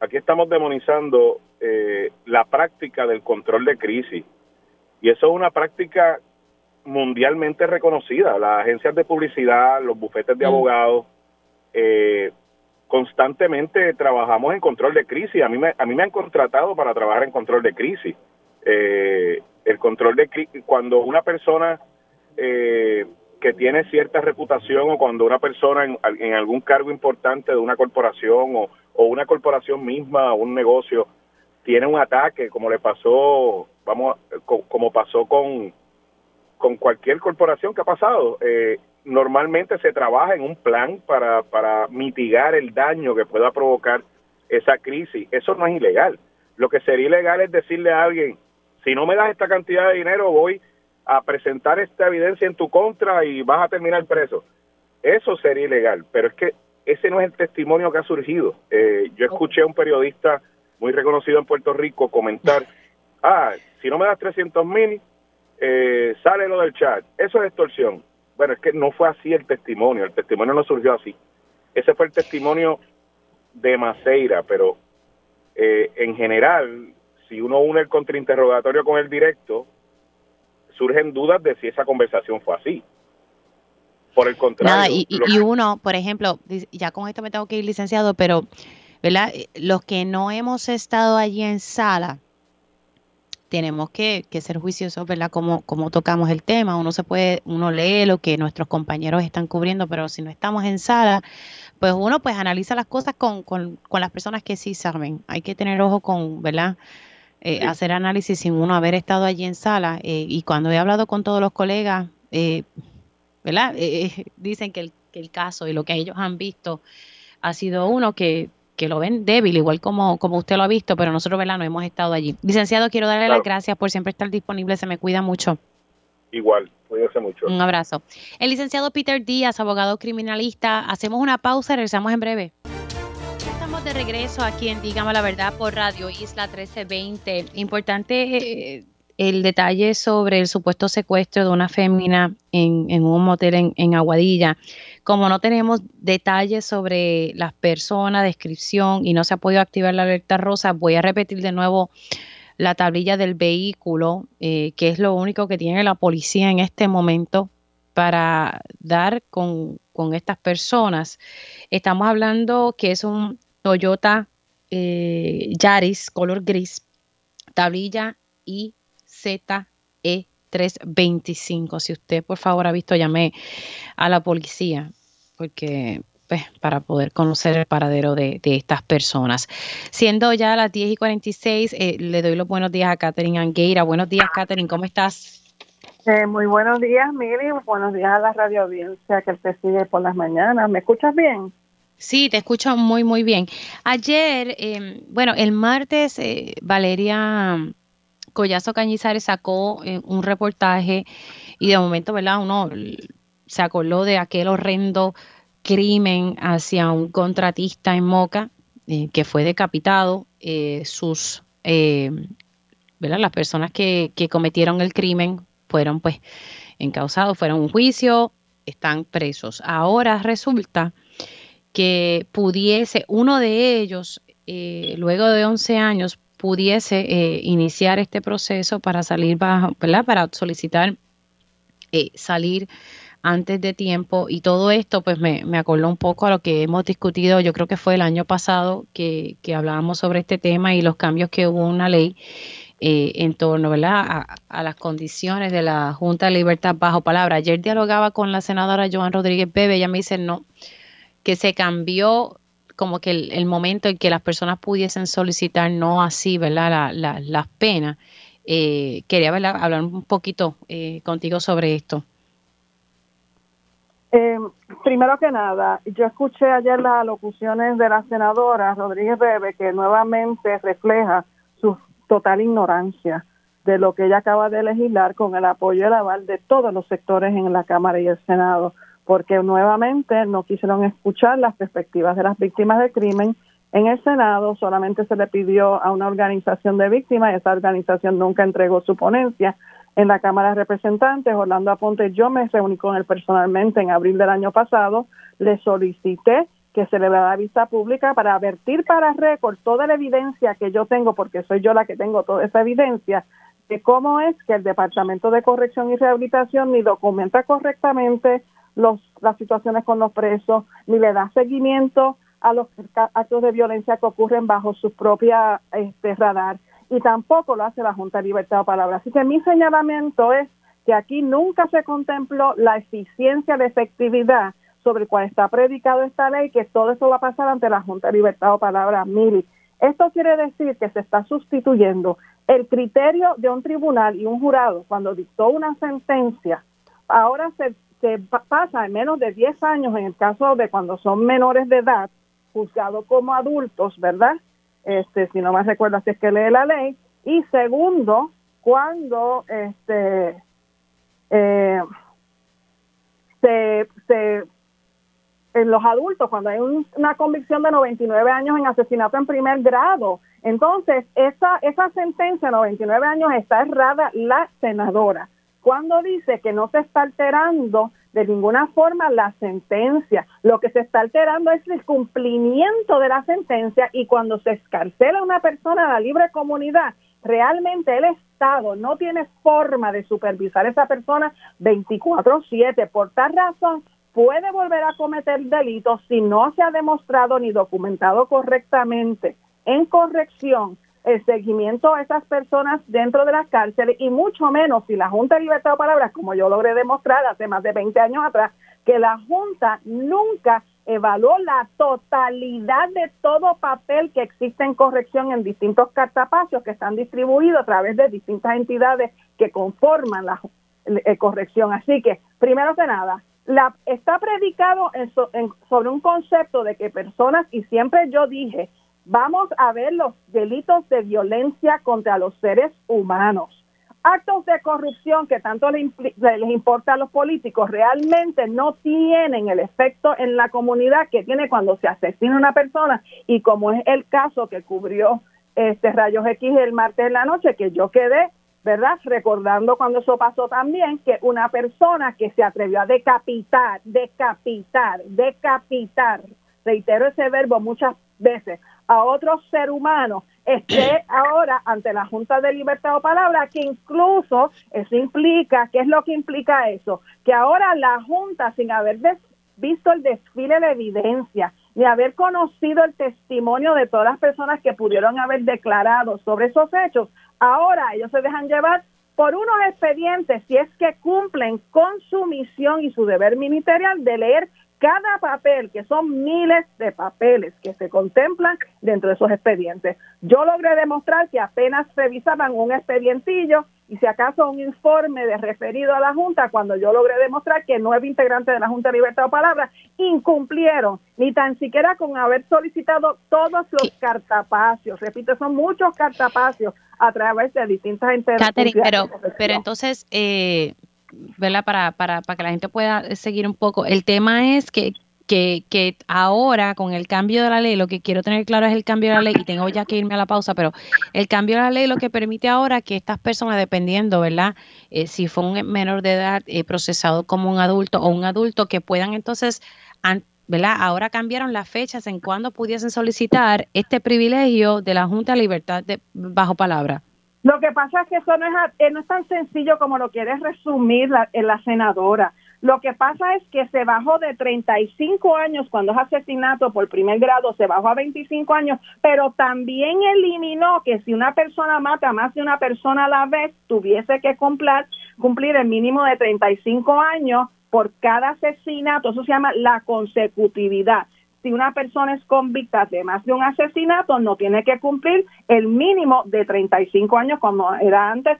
[SPEAKER 6] aquí estamos demonizando eh, la práctica del control de crisis. Y eso es una práctica mundialmente reconocida. Las agencias de publicidad, los bufetes de mm. abogados, eh, constantemente trabajamos en control de crisis. A mí me, a mí me han contratado para trabajar en control de crisis. Eh, el control de crisis, cuando una persona eh, que tiene cierta reputación o cuando una persona en, en algún cargo importante de una corporación o, o, una corporación misma o un negocio tiene un ataque, como le pasó, vamos, como pasó con, con cualquier corporación que ha pasado, eh, normalmente se trabaja en un plan para, para mitigar el daño que pueda provocar esa crisis. Eso no es ilegal. Lo que sería ilegal es decirle a alguien, si no me das esta cantidad de dinero, voy a presentar esta evidencia en tu contra y vas a terminar preso. Eso sería ilegal, pero es que ese no es el testimonio que ha surgido. Eh, yo escuché a un periodista muy reconocido en Puerto Rico comentar, *laughs* ah, si no me das 300 mil, eh, sale lo del chat. Eso es extorsión. Bueno, es que no fue así el testimonio, el testimonio no surgió así. Ese fue el testimonio de Maceira, pero eh, en general, si uno une el contrainterrogatorio con el directo, surgen dudas de si esa conversación fue así. Por el contrario.
[SPEAKER 2] y, y, uno, por ejemplo, ya con esto me tengo que ir licenciado, pero ¿verdad? los que no hemos estado allí en sala, tenemos que, ser juiciosos, ¿verdad? Como, como tocamos el tema, uno se puede, uno lee lo que nuestros compañeros están cubriendo, pero si no estamos en sala, pues uno pues analiza las cosas con, con, con las personas que sí saben. Hay que tener ojo con, ¿verdad? Eh, hacer análisis sin uno haber estado allí en sala. Eh, y cuando he hablado con todos los colegas, eh, ¿verdad? *laughs* dicen que el, que el caso y lo que ellos han visto ha sido uno que que lo ven débil, igual como, como usted lo ha visto, pero nosotros, ¿verdad? No hemos estado allí. Licenciado, quiero darle las gracias por siempre estar disponible, se me cuida mucho.
[SPEAKER 6] Igual, cuídese mucho.
[SPEAKER 2] Un abrazo. El licenciado Peter Díaz, abogado criminalista, hacemos una pausa y regresamos en breve. Estamos de regreso aquí en Dígame la Verdad por Radio Isla 1320. Importante eh, el detalle sobre el supuesto secuestro de una fémina en, en un motel en, en Aguadilla como no tenemos detalles sobre las personas, descripción y no se ha podido activar la alerta rosa, voy a repetir de nuevo la tablilla del vehículo, eh, que es lo único que tiene la policía en este momento para dar con, estas personas. Estamos hablando que es un Toyota eh, Yaris color gris, tablilla IZE325. Si usted por favor ha visto, llame a la policía porque pues, para poder conocer el paradero de, estas personas. Siendo ya las 10 y 46, eh, le doy los buenos días a Catherine Angueira. Buenos días, Catherine, ¿cómo estás?
[SPEAKER 7] Eh, muy buenos días, Miri. Buenos días a la radio audiencia que te sigue por las mañanas. ¿Me escuchas bien?
[SPEAKER 2] Sí, te escucho muy, muy bien. Ayer, em, bueno, el martes, eh, Valeria Collazo Cañizares sacó un reportaje y de momento, ¿verdad? Uno se acordó de aquel horrendo crimen hacia un contratista en Moca eh, que fue decapitado. Eh, sus, eh, Las personas que, cometieron el crimen fueron pues encausados, fueron a un juicio, están presos. Ahora resulta que pudiese, uno de ellos, luego de 11 años, pudiese iniciar este proceso para salir bajo, ¿verdad? Para solicitar salir antes de tiempo y todo esto pues me, me acordó un poco a lo que hemos discutido, yo creo que fue el año pasado que, hablábamos sobre este tema y los cambios que hubo en una ley eh, en torno ¿verdad? A, las condiciones de la Junta de Libertad bajo palabra. Ayer dialogaba con la senadora Joan Rodríguez Bebe, ella me dice no, que se cambió como que el, momento en que las personas pudiesen solicitar no así, ¿verdad? La, las penas. Eh, quería hablar un poquito eh, contigo sobre esto.
[SPEAKER 7] Eh, primero que nada, yo escuché ayer las alocuciones de la senadora Rodríguez Bebe que nuevamente refleja su total ignorancia de lo que ella acaba de legislar con el apoyo y el aval de todos los sectores en la Cámara y el Senado, porque nuevamente no quisieron escuchar las perspectivas de las víctimas del crimen. En el Senado solamente se le pidió a una organización de víctimas y esa organización nunca entregó su ponencia en la Cámara de Representantes, Orlando Aponte, yo me reuní con él personalmente en abril del año pasado, le solicité que se le la vista pública para advertir para récord toda la evidencia que yo tengo, porque soy yo la que tengo toda esa evidencia, de cómo es que el Departamento de Corrección y Rehabilitación ni documenta correctamente los, las situaciones con los presos, ni le da seguimiento a los actos de violencia que ocurren bajo su propia este, radar y tampoco lo hace la Junta de Libertad de Palabra. Así que mi señalamiento es que aquí nunca se contempló la eficiencia, de efectividad sobre el cual está predicado esta ley, que todo eso va a pasar ante la Junta de Libertad de Palabra, Mili. Esto quiere decir que se está sustituyendo el criterio de un tribunal y un jurado cuando dictó una sentencia. Ahora se, se pasa en menos de 10 años en el caso de cuando son menores de edad, juzgados como adultos, ¿verdad? Este, si no me recuerdo si es que lee la ley, y segundo, cuando este eh, se, se en los adultos, cuando hay una convicción de 99 años en asesinato en primer grado, entonces esa, esa sentencia de 99 años está errada la senadora. Cuando dice que no se está alterando de ninguna forma la sentencia. Lo que se está alterando es el cumplimiento de la sentencia y cuando se escarcela a una persona a la libre comunidad, realmente el Estado no tiene forma de supervisar a esa persona 24/7. Por tal razón, puede volver a cometer delitos si no se ha demostrado ni documentado correctamente en corrección el seguimiento a esas personas dentro de las cárceles y mucho menos si la Junta de Libertad de Palabras, como yo logré demostrar hace más de 20 años atrás, que la Junta nunca evaluó la totalidad de todo papel que existe en corrección en distintos cartapacios que están distribuidos a través de distintas entidades que conforman la eh, corrección. Así que, primero que nada, la, está predicado sobre un concepto de que personas, y siempre yo dije, Vamos a ver los delitos de violencia contra los seres humanos. Actos de corrupción que tanto les, importa a los políticos realmente no tienen el efecto en la comunidad que tiene cuando se asesina una persona y como es el caso que cubrió este Rayos X el martes en la noche, que yo quedé ¿verdad? Recordando cuando eso pasó también, que una persona que se atrevió a decapitar, decapitar, decapitar, reitero ese verbo muchas veces, a otro ser humano, esté *clears throat* ahora ante la Junta de Libertad o Palabra, que incluso eso implica, ¿qué es lo que implica eso? Que ahora la Junta, sin haber visto el desfile de evidencia, ni haber conocido el testimonio de todas las personas que pudieron haber declarado sobre esos hechos, ahora ellos se dejan llevar por unos expedientes si es que cumplen con su misión y su deber ministerial de leer cada papel, que son miles de papeles que se contemplan dentro de esos expedientes. Yo logré demostrar que apenas revisaban un expedientillo y si acaso un informe de referido a la Junta, cuando yo logré demostrar que nueve integrantes de la Junta de Libertad de Palabra incumplieron, ni tan siquiera con haber solicitado todos los cartapacios. Repito, son muchos cartapacios a través de distintas
[SPEAKER 2] entidades. pero, pero entonces, eh, ¿verdad? Para, para, para que la gente pueda seguir un poco. El tema es que, que, que, ahora con el cambio de la ley, lo que quiero tener claro es el cambio de la ley y tengo ya que irme a la pausa, pero el cambio de la ley lo que permite ahora que estas personas, dependiendo, ¿verdad? Eh, si fue un menor de edad eh, procesado como un adulto o un adulto, que puedan entonces, ¿verdad? Ahora cambiaron las fechas en cuando pudiesen solicitar este privilegio de la Junta de Libertad de, bajo palabra.
[SPEAKER 7] Lo que pasa es que eso no es, eh, no es tan sencillo como lo quiere resumir la, eh, la senadora. Lo que pasa es que se bajó de 35 años cuando es asesinato por primer grado, se bajó a 25 años, pero también eliminó que si una persona mata más de una persona a la vez, tuviese que cumplir, cumplir el mínimo de 35 años por cada asesinato. Eso se llama la consecutividad si una persona es convicta de más de un asesinato, no tiene que cumplir el mínimo de 35 años como era antes,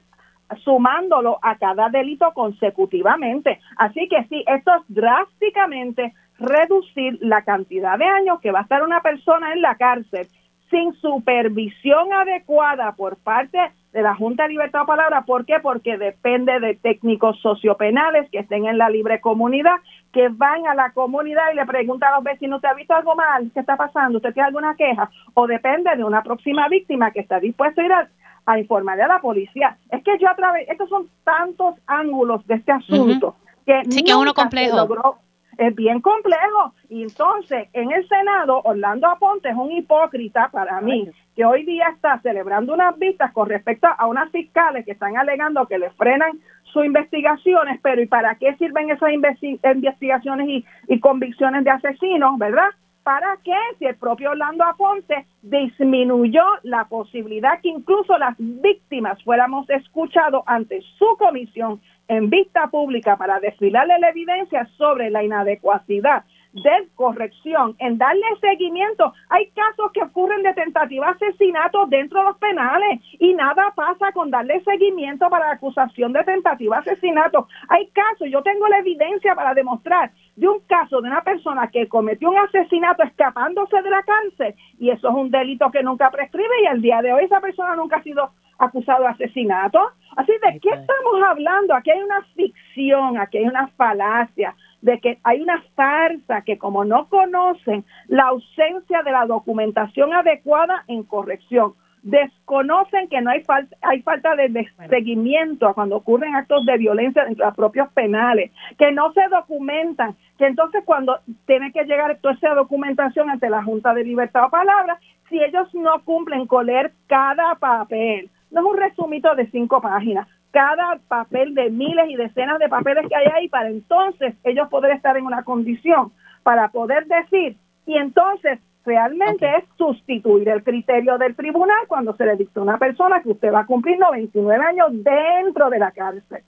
[SPEAKER 7] sumándolo a cada delito consecutivamente. Así que sí, esto es drásticamente reducir la cantidad de años que va a estar una persona en la cárcel sin supervisión adecuada por parte de la Junta de Libertad de Palabra. ¿Por qué? Porque depende de técnicos sociopenales que estén en la libre comunidad, que van a la comunidad y le preguntan a los vecinos, ¿te ha visto algo mal? ¿Qué está pasando? ¿Usted tiene alguna queja? O depende de una próxima víctima que está dispuesta a ir a, informarle a la policía. Es que yo a través, estos son tantos ángulos de este asunto que
[SPEAKER 2] sí, que uno complejo
[SPEAKER 7] es bien complejo. Y entonces, en el Senado, Orlando Aponte es un hipócrita para mí, que hoy día está celebrando unas vistas con respecto a unas fiscales que están alegando que le frenan sus investigaciones, pero ¿y para qué sirven esas investigaciones y, y convicciones de asesinos, verdad? ¿Para qué? Si el propio Orlando Aponte disminuyó la posibilidad que incluso las víctimas fuéramos escuchados ante su comisión en vista pública para desfilarle la evidencia sobre la inadecuacidad de corrección, en darle seguimiento. Hay casos que ocurren de tentativa de asesinato dentro de los penales y nada pasa con darle seguimiento para la acusación de tentativa de asesinato. Hay casos, yo tengo la evidencia para demostrar de un caso de una persona que cometió un asesinato escapándose de la cárcel y eso es un delito que nunca prescribe y al día de hoy esa persona nunca ha sido acusado de asesinato. Así de qué estamos hablando? Aquí hay una ficción, aquí hay una falacia, de que hay una farsa que como no conocen la ausencia de la documentación adecuada en corrección, desconocen que no hay falta, hay falta de, seguimiento a cuando ocurren actos de violencia en los propios penales, que no se documentan, que entonces cuando tiene que llegar toda esa documentación ante la Junta de Libertad o Palabra, si ellos no cumplen con leer cada papel, no es un resumito de cinco páginas, cada papel de miles y decenas de papeles que hay ahí para entonces ellos poder estar en una condición para poder decir y entonces realmente es sustituir el criterio del tribunal cuando se le dicta a una persona que usted va a cumplir 99 años dentro de la cárcel.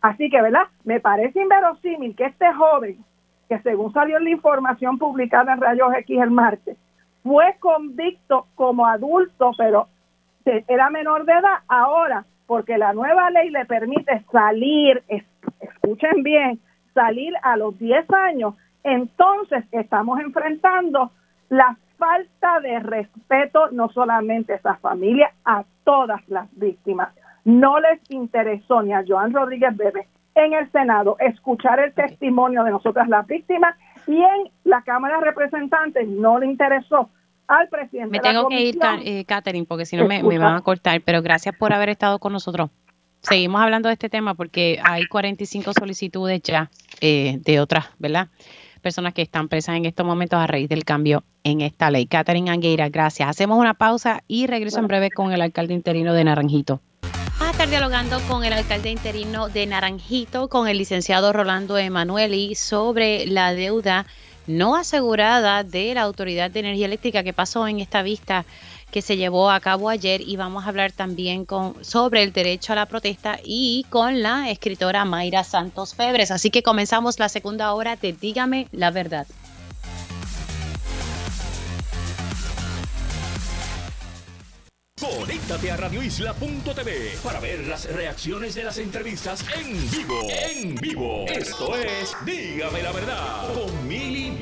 [SPEAKER 7] Así que, ¿verdad? Me parece inverosímil que este joven, que según salió en la información publicada en Rayos X el martes, fue convicto como adulto, pero era menor de edad, ahora porque la nueva ley le permite salir, escuchen bien, salir a los 10 años, entonces estamos enfrentando la falta de respeto no solamente a esa familia, a todas las víctimas. No les interesó ni a Joan Rodríguez Bebe en el Senado escuchar el testimonio de nosotras las víctimas y en la Cámara de Representantes no le interesó al presidente.
[SPEAKER 2] Me tengo que ir, eh, Catherine, porque si no me, van a cortar, pero gracias por haber estado con nosotros. seguimos hablando de este tema porque hay 45 solicitudes ya eh, de otras, ¿verdad? Personas que están presas en estos momentos a raíz del cambio en esta ley. Catherine Angueira, gracias. Hacemos una pausa y regreso en breve con el alcalde interino de Naranjito. Vamos a estar dialogando con el alcalde interino de Naranjito, con el licenciado Rolando Emanueli, sobre la deuda no asegurada de la Autoridad de Energía Eléctrica que pasó en esta vista que se llevó a cabo ayer y vamos a hablar también con, sobre el derecho a la protesta y con la escritora Mayra Santos Febres. Así que comenzamos la segunda hora de Dígame la verdad.
[SPEAKER 1] Conéctate a radioisla.tv para ver las reacciones de las entrevistas en vivo. En vivo. Esto es Dígame la verdad con Mili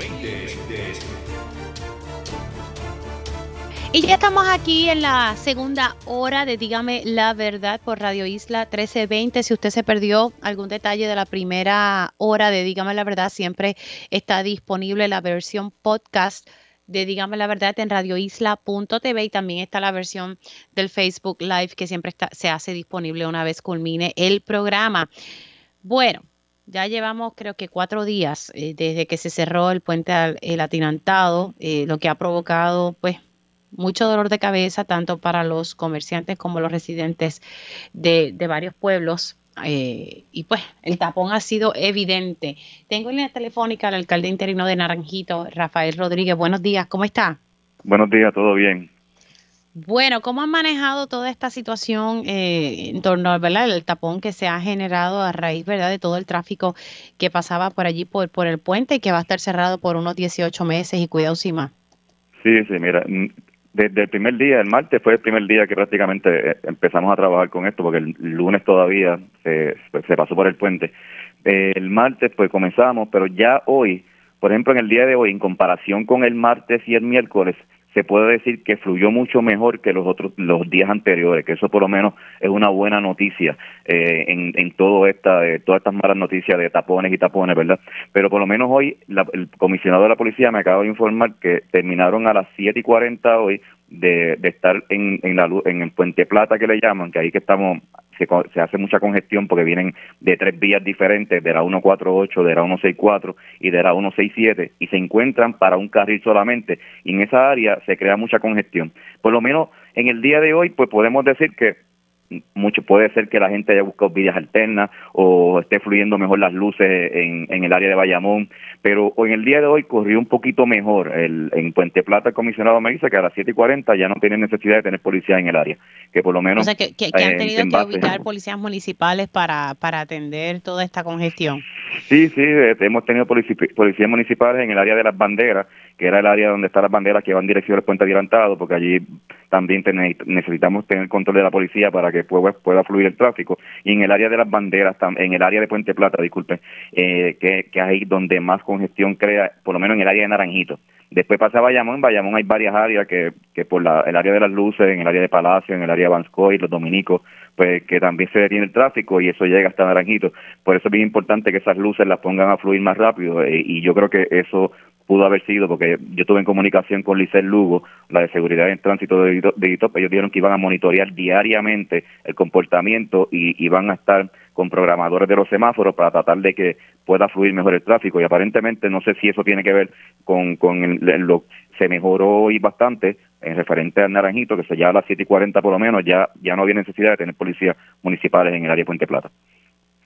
[SPEAKER 2] Y ya estamos aquí en la segunda hora de Dígame la Verdad por Radio Isla 1320. Si usted se perdió algún detalle de la primera hora de Dígame la Verdad, siempre está disponible la versión podcast de Dígame la Verdad en radioisla.tv y también está la versión del Facebook Live que siempre está, se hace disponible una vez culmine el programa. Bueno, ya llevamos creo que cuatro días eh, desde que se cerró el puente el atinantado, eh, lo que ha provocado pues mucho dolor de cabeza tanto para los comerciantes como los residentes de, varios pueblos. Eh, y pues el tapón ha sido evidente. Tengo en línea telefónica al alcalde interino de Naranjito, Rafael Rodríguez. Buenos días, ¿cómo está?
[SPEAKER 8] Buenos días, todo bien.
[SPEAKER 2] Bueno, ¿cómo han manejado toda esta situación eh, en torno al tapón que se ha generado a raíz ¿verdad? de todo el tráfico que pasaba por allí por, por el puente y que va a estar cerrado por unos 18 meses y cuidado si más?
[SPEAKER 8] Sí, sí, mira, desde el primer día, el martes fue el primer día que prácticamente eh, empezamos a trabajar con esto, porque el lunes todavía se, se pasó por el puente. el martes pues comenzamos, pero ya hoy, por ejemplo en el día de hoy, en comparación con el martes y el miércoles, se puede decir que fluyó mucho mejor que los otros los días anteriores, que eso por lo menos es una buena noticia eh, en, en todo esta, eh, todas estas malas noticias de tapones y tapones, ¿verdad? Pero por lo menos hoy el comisionado de la policía me acaba de informar que terminaron a las 7 y 40 hoy de, de estar en, en, la, en el Puente Plata que le llaman, que ahí que estamos se, hace mucha congestión porque vienen de tres vías diferentes, de la 148, de la 164 y de la 167, y se encuentran para un carril solamente, y en esa área se crea mucha congestión. Por lo menos en el día de hoy, pues podemos decir que mucho puede ser que la gente haya buscado vías alternas o esté fluyendo mejor las luces en, en el área de Bayamón, pero en el día de hoy corrió un poquito mejor. El, en Puente Plata el comisionado me dice que a las 7 y 40 ya no tienen necesidad de tener policía en el área, que por lo menos...
[SPEAKER 2] O sea, que, han eh, tenido que ubicar policías municipales para, para atender toda esta congestión.
[SPEAKER 8] Sí, sí, eh, hemos tenido policías municipales en el área de las banderas, que era el área donde están las banderas que van dirección al puente adelantado, porque allí también necesitamos tener control de la policía para que pueda, pueda fluir el tráfico. Y en el área de las banderas, en el área de Puente Plata, disculpe, eh, que, que ahí donde más congestión crea, por lo menos en el área de Naranjito. Después pasa a Bayamón, en Bayamón hay varias áreas que, que por la, el área de las luces, en el área de Palacio, en el área de Banscoy, los dominicos, pues que también se detiene el tráfico y eso llega hasta Naranjito. Por eso es bien importante que esas luces las pongan a fluir más rápido eh, y yo creo que eso pudo haber sido, porque yo tuve en comunicación con Licel Lugo, la de seguridad en tránsito de, de ellos dijeron que iban a monitorear diariamente el comportamiento y iban a estar con programadores de los semáforos para tratar de que pueda fluir mejor el tráfico y aparentemente no sé si eso tiene que ver con, con lo se mejoró hoy bastante en referente al Naranjito, que se ya a las 7 y 40 por lo menos, ya, ya no había necesidad de tener policías municipales en el área de Puente Plata.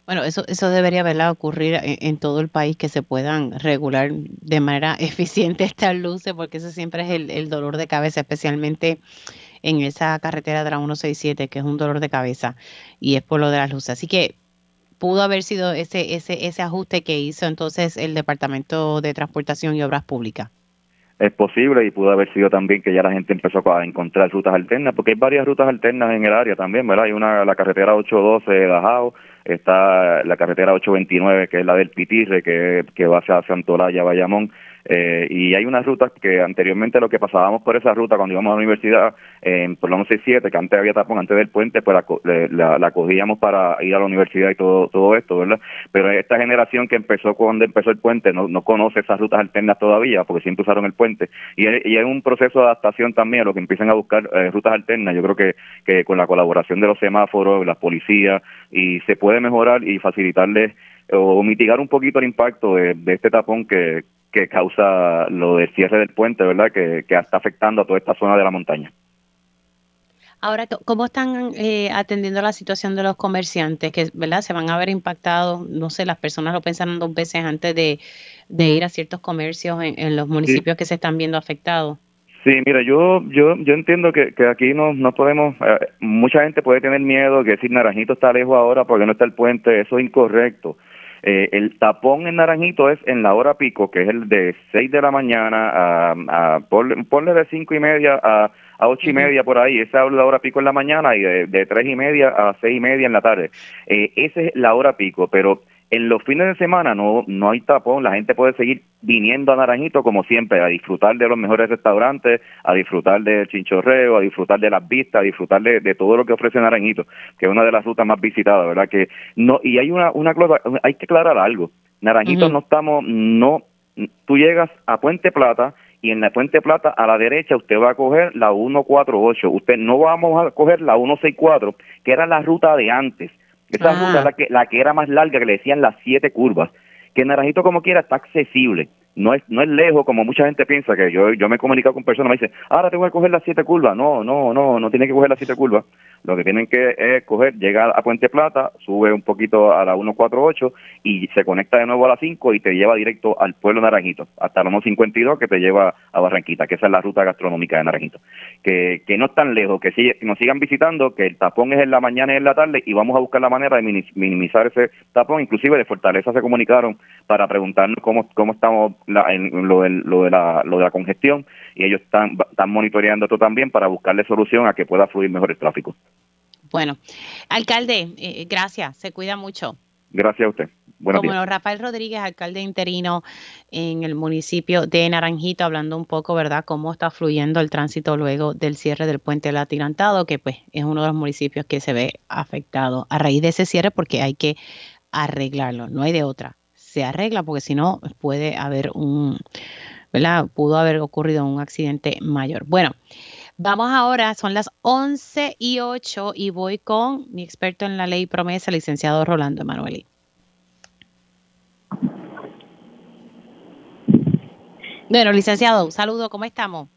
[SPEAKER 2] Bueno, eso, eso debería ¿verdad? ocurrir en, todo el país, que se puedan regular de manera *laughs* eficiente estas luces, porque eso siempre es el, dolor de cabeza, especialmente en esa carretera de la 167, que es un dolor de cabeza, y es por lo de las luces. Así que pudo haber sido ese, ese, ese ajuste que hizo entonces el Departamento de Transportación y Obras Públicas.
[SPEAKER 8] Es posible y pudo haber sido también que ya la gente empezó a encontrar rutas alternas, porque hay varias rutas alternas en el área también, ¿verdad? Hay una, la carretera 812 de Dajao, está la carretera 829, que es la del Pitirre, que, que va hacia Santolaya, Bayamón, Eh, y hay unas rutas que anteriormente lo que pasábamos por esa ruta cuando íbamos a la universidad, en por la 167, que antes había tapón, antes del puente, pues la, la, cogíamos para ir a la universidad y todo todo esto, ¿verdad? Pero esta generación que empezó cuando empezó el puente no, no conoce esas rutas alternas todavía, porque siempre usaron el puente. Y, y es un proceso de adaptación también a lo que empiezan a buscar eh, rutas alternas. Yo creo que, que con la colaboración de los semáforos, las policías, y se puede mejorar y facilitarles o mitigar un poquito el impacto de, este tapón que, que causa lo del cierre del puente, ¿verdad? Que, que está afectando a toda esta zona de la montaña.
[SPEAKER 2] Ahora, ¿cómo están eh, atendiendo la situación de los comerciantes? Que, ¿verdad? Se van a ver impactados, no sé, las personas lo pensaron dos veces antes de, ir a ciertos comercios en, los municipios que se están viendo afectados.
[SPEAKER 8] Sí, mira, yo yo yo entiendo que, que aquí no, no podemos, eh, mucha gente puede tener miedo que decir Naranjito está lejos ahora porque no está el puente, eso es incorrecto. Eh, el tapón en Naranjito es en la hora pico, que es el de 6 de la mañana a, a ponle, de cinco y media a, a ocho y media por ahí, esa es la hora pico en la mañana y de, de tres y media a seis y media en la tarde. Eh, esa es la hora pico, pero en los fines de semana no, no hay tapón, la gente puede seguir viniendo a Naranjito como siempre, a disfrutar de los mejores restaurantes, a disfrutar del chinchorreo, a disfrutar de las vistas, a disfrutar de, todo lo que ofrece Naranjito, que es una de las rutas más visitadas, ¿verdad? Que no y hay una una hay que aclarar algo. Naranjito no estamos no tú llegas a Puente Plata y en la Puente Plata a la derecha usted va a coger la 148, usted no vamos a coger la 164, que era la ruta de antes esa ruta es la que, la que era más larga, que le decían las siete curvas. Que Naranjito como quiera está accesible no es no es lejos como mucha gente piensa que yo yo me he comunicado con personas me dicen ahora tengo que coger las siete curvas no no no no tiene que coger las siete curvas. Lo que tienen que es coger llega a Puente Plata sube un poquito a la 148 y se conecta de nuevo a la 5 y te lleva directo al pueblo Naranjito hasta la 152 que te lleva a Barranquita que esa es la ruta gastronómica de Naranjito. Que que no es tan lejos que, si, nos sigan visitando que el tapón es en la mañana y en la tarde y vamos a buscar la manera de minimizar ese tapón. Inclusive de Fortaleza se comunicaron para preguntarnos cómo cómo estamos la, en lo, de, lo, de la, lo de la congestión y ellos están, están monitoreando esto también para buscarle solución a que pueda fluir mejor el tráfico.
[SPEAKER 2] Bueno, alcalde, eh, gracias, se cuida mucho.
[SPEAKER 8] Gracias a usted.
[SPEAKER 2] Buenos Como Rafael Rodríguez, alcalde interino en el municipio de Naranjito, hablando un poco, ¿verdad?, cómo está fluyendo el tránsito luego del cierre del puente del atirantado, que pues es uno de los municipios que se ve afectado a raíz de ese cierre porque hay que arreglarlo, no hay de otra se arregla, porque si no puede haber un, ¿verdad? Pudo haber ocurrido un accidente mayor. Bueno, vamos ahora, son las 11 y 8 y voy con mi experto en la ley promesa, licenciado Rolando Emanueli. Bueno, licenciado, un saludo, ¿cómo estamos?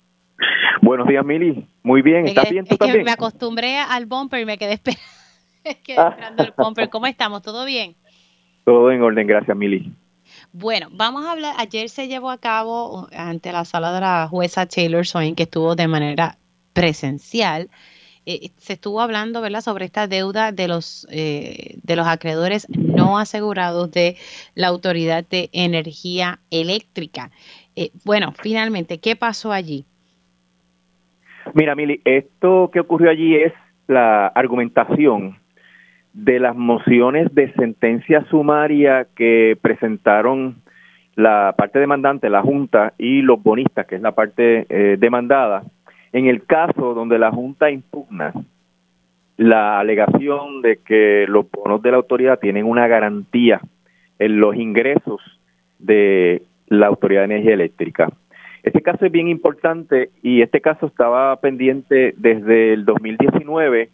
[SPEAKER 4] Buenos días, Mili. Muy bien, ¿estás bien tú también?
[SPEAKER 2] me acostumbré al bumper y me *laughs* *laughs* quedé, esperando el bumper. ¿Cómo estamos? ¿Todo bien?
[SPEAKER 4] Todo en orden, gracias, Mili.
[SPEAKER 2] Bueno, vamos a hablar. Ayer se llevó a cabo ante la sala de la jueza Taylor Swain, que estuvo de manera presencial. Eh, se estuvo hablando, ¿verdad?, sobre esta deuda de los eh, de los acreedores no asegurados de la Autoridad de Energía Eléctrica. Eh, bueno, finalmente, ¿qué pasó allí?
[SPEAKER 4] Mira, Mili, esto que ocurrió allí es la argumentación de las mociones de sentencia sumaria que presentaron la parte demandante, la Junta, y los bonistas, que es la parte eh, demandada, en el caso donde la Junta impugna la alegación de que los bonos de la autoridad tienen una garantía en los ingresos de la Autoridad de Energía Eléctrica. Este caso es bien importante y este caso estaba pendiente desde el 2019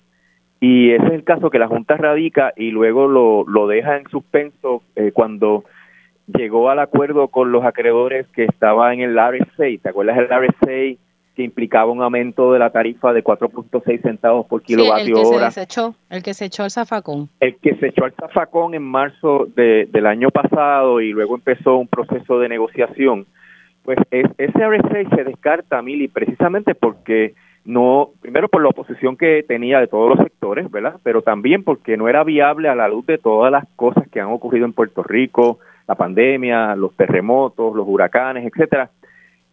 [SPEAKER 4] y ese es el caso que la Junta radica y luego lo, lo deja en suspenso eh, cuando llegó al acuerdo con los acreedores que estaba en el RSA. ¿Te acuerdas del RSA que implicaba un aumento de la tarifa de 4.6 centavos por kilovatio
[SPEAKER 2] sí, el
[SPEAKER 4] que hora?
[SPEAKER 2] Se echó, el que se echó el zafacón.
[SPEAKER 4] El que se echó el zafacón en marzo de, del año pasado y luego empezó un proceso de negociación. Pues ese RSA se descarta, Mili, precisamente porque no primero por la oposición que tenía de todos los sectores, ¿verdad? Pero también porque no era viable a la luz de todas las cosas que han ocurrido en Puerto Rico, la pandemia, los terremotos, los huracanes, etcétera,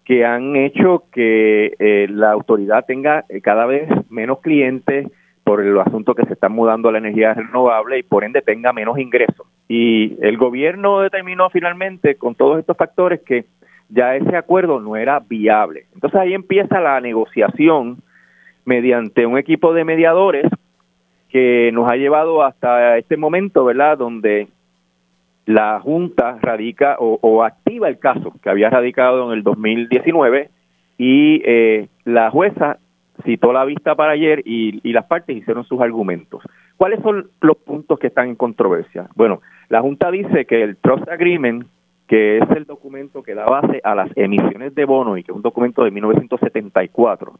[SPEAKER 4] que han hecho que eh, la autoridad tenga eh, cada vez menos clientes por el asunto que se están mudando a la energía renovable y por ende tenga menos ingresos. Y el gobierno determinó finalmente con todos estos factores que ya ese acuerdo no era viable. Entonces ahí empieza la negociación mediante un equipo de mediadores que nos ha llevado hasta este momento, ¿verdad? Donde la Junta radica o, activa el caso que había radicado en el 2019 y eh, la jueza citó la vista para ayer y, y las partes hicieron sus argumentos. ¿Cuáles son los puntos que están en controversia? Bueno, la Junta dice que el Trust Agreement, que es el documento que da base a las emisiones de bono y que es un documento de 1974,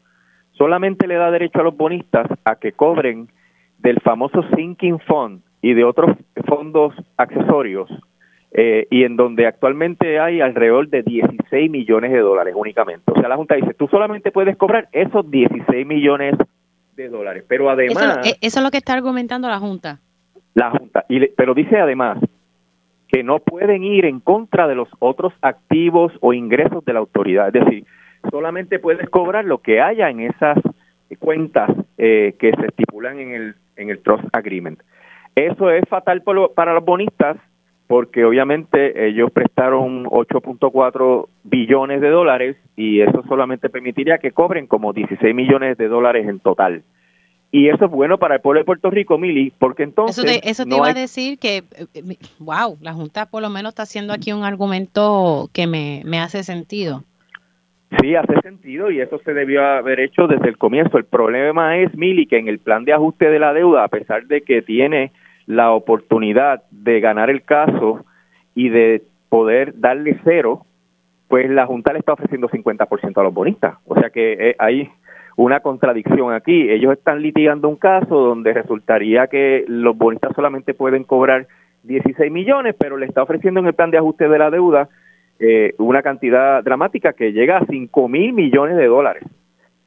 [SPEAKER 4] solamente le da derecho a los bonistas a que cobren del famoso Sinking Fund y de otros fondos accesorios, eh, y en donde actualmente hay alrededor de 16 millones de dólares únicamente. O sea, la Junta dice, tú solamente puedes cobrar esos 16 millones de dólares, pero además...
[SPEAKER 2] Eso, eso es lo que está argumentando la Junta.
[SPEAKER 4] La Junta, y pero dice además que no pueden ir en contra de los otros activos o ingresos de la autoridad, es decir, solamente puedes cobrar lo que haya en esas cuentas eh, que se estipulan en el, en el Trust Agreement. Eso es fatal para los bonistas porque obviamente ellos prestaron 8.4 billones de dólares y eso solamente permitiría que cobren como 16 millones de dólares en total. Y eso es bueno para el pueblo de Puerto Rico, Mili, porque entonces...
[SPEAKER 2] Eso te, eso te iba a decir que, wow, la Junta por lo menos está haciendo aquí un argumento que me, me hace sentido.
[SPEAKER 4] Sí, hace sentido y eso se debió haber hecho desde el comienzo. El problema es, Mili, que en el plan de ajuste de la deuda, a pesar de que tiene la oportunidad de ganar el caso y de poder darle cero, pues la Junta le está ofreciendo 50% a los bonistas. O sea que eh, hay una contradicción aquí. Ellos están litigando un caso donde resultaría que los bonistas solamente pueden cobrar 16 millones, pero le está ofreciendo en el plan de ajuste de la deuda eh, una cantidad dramática que llega a 5 mil millones de dólares,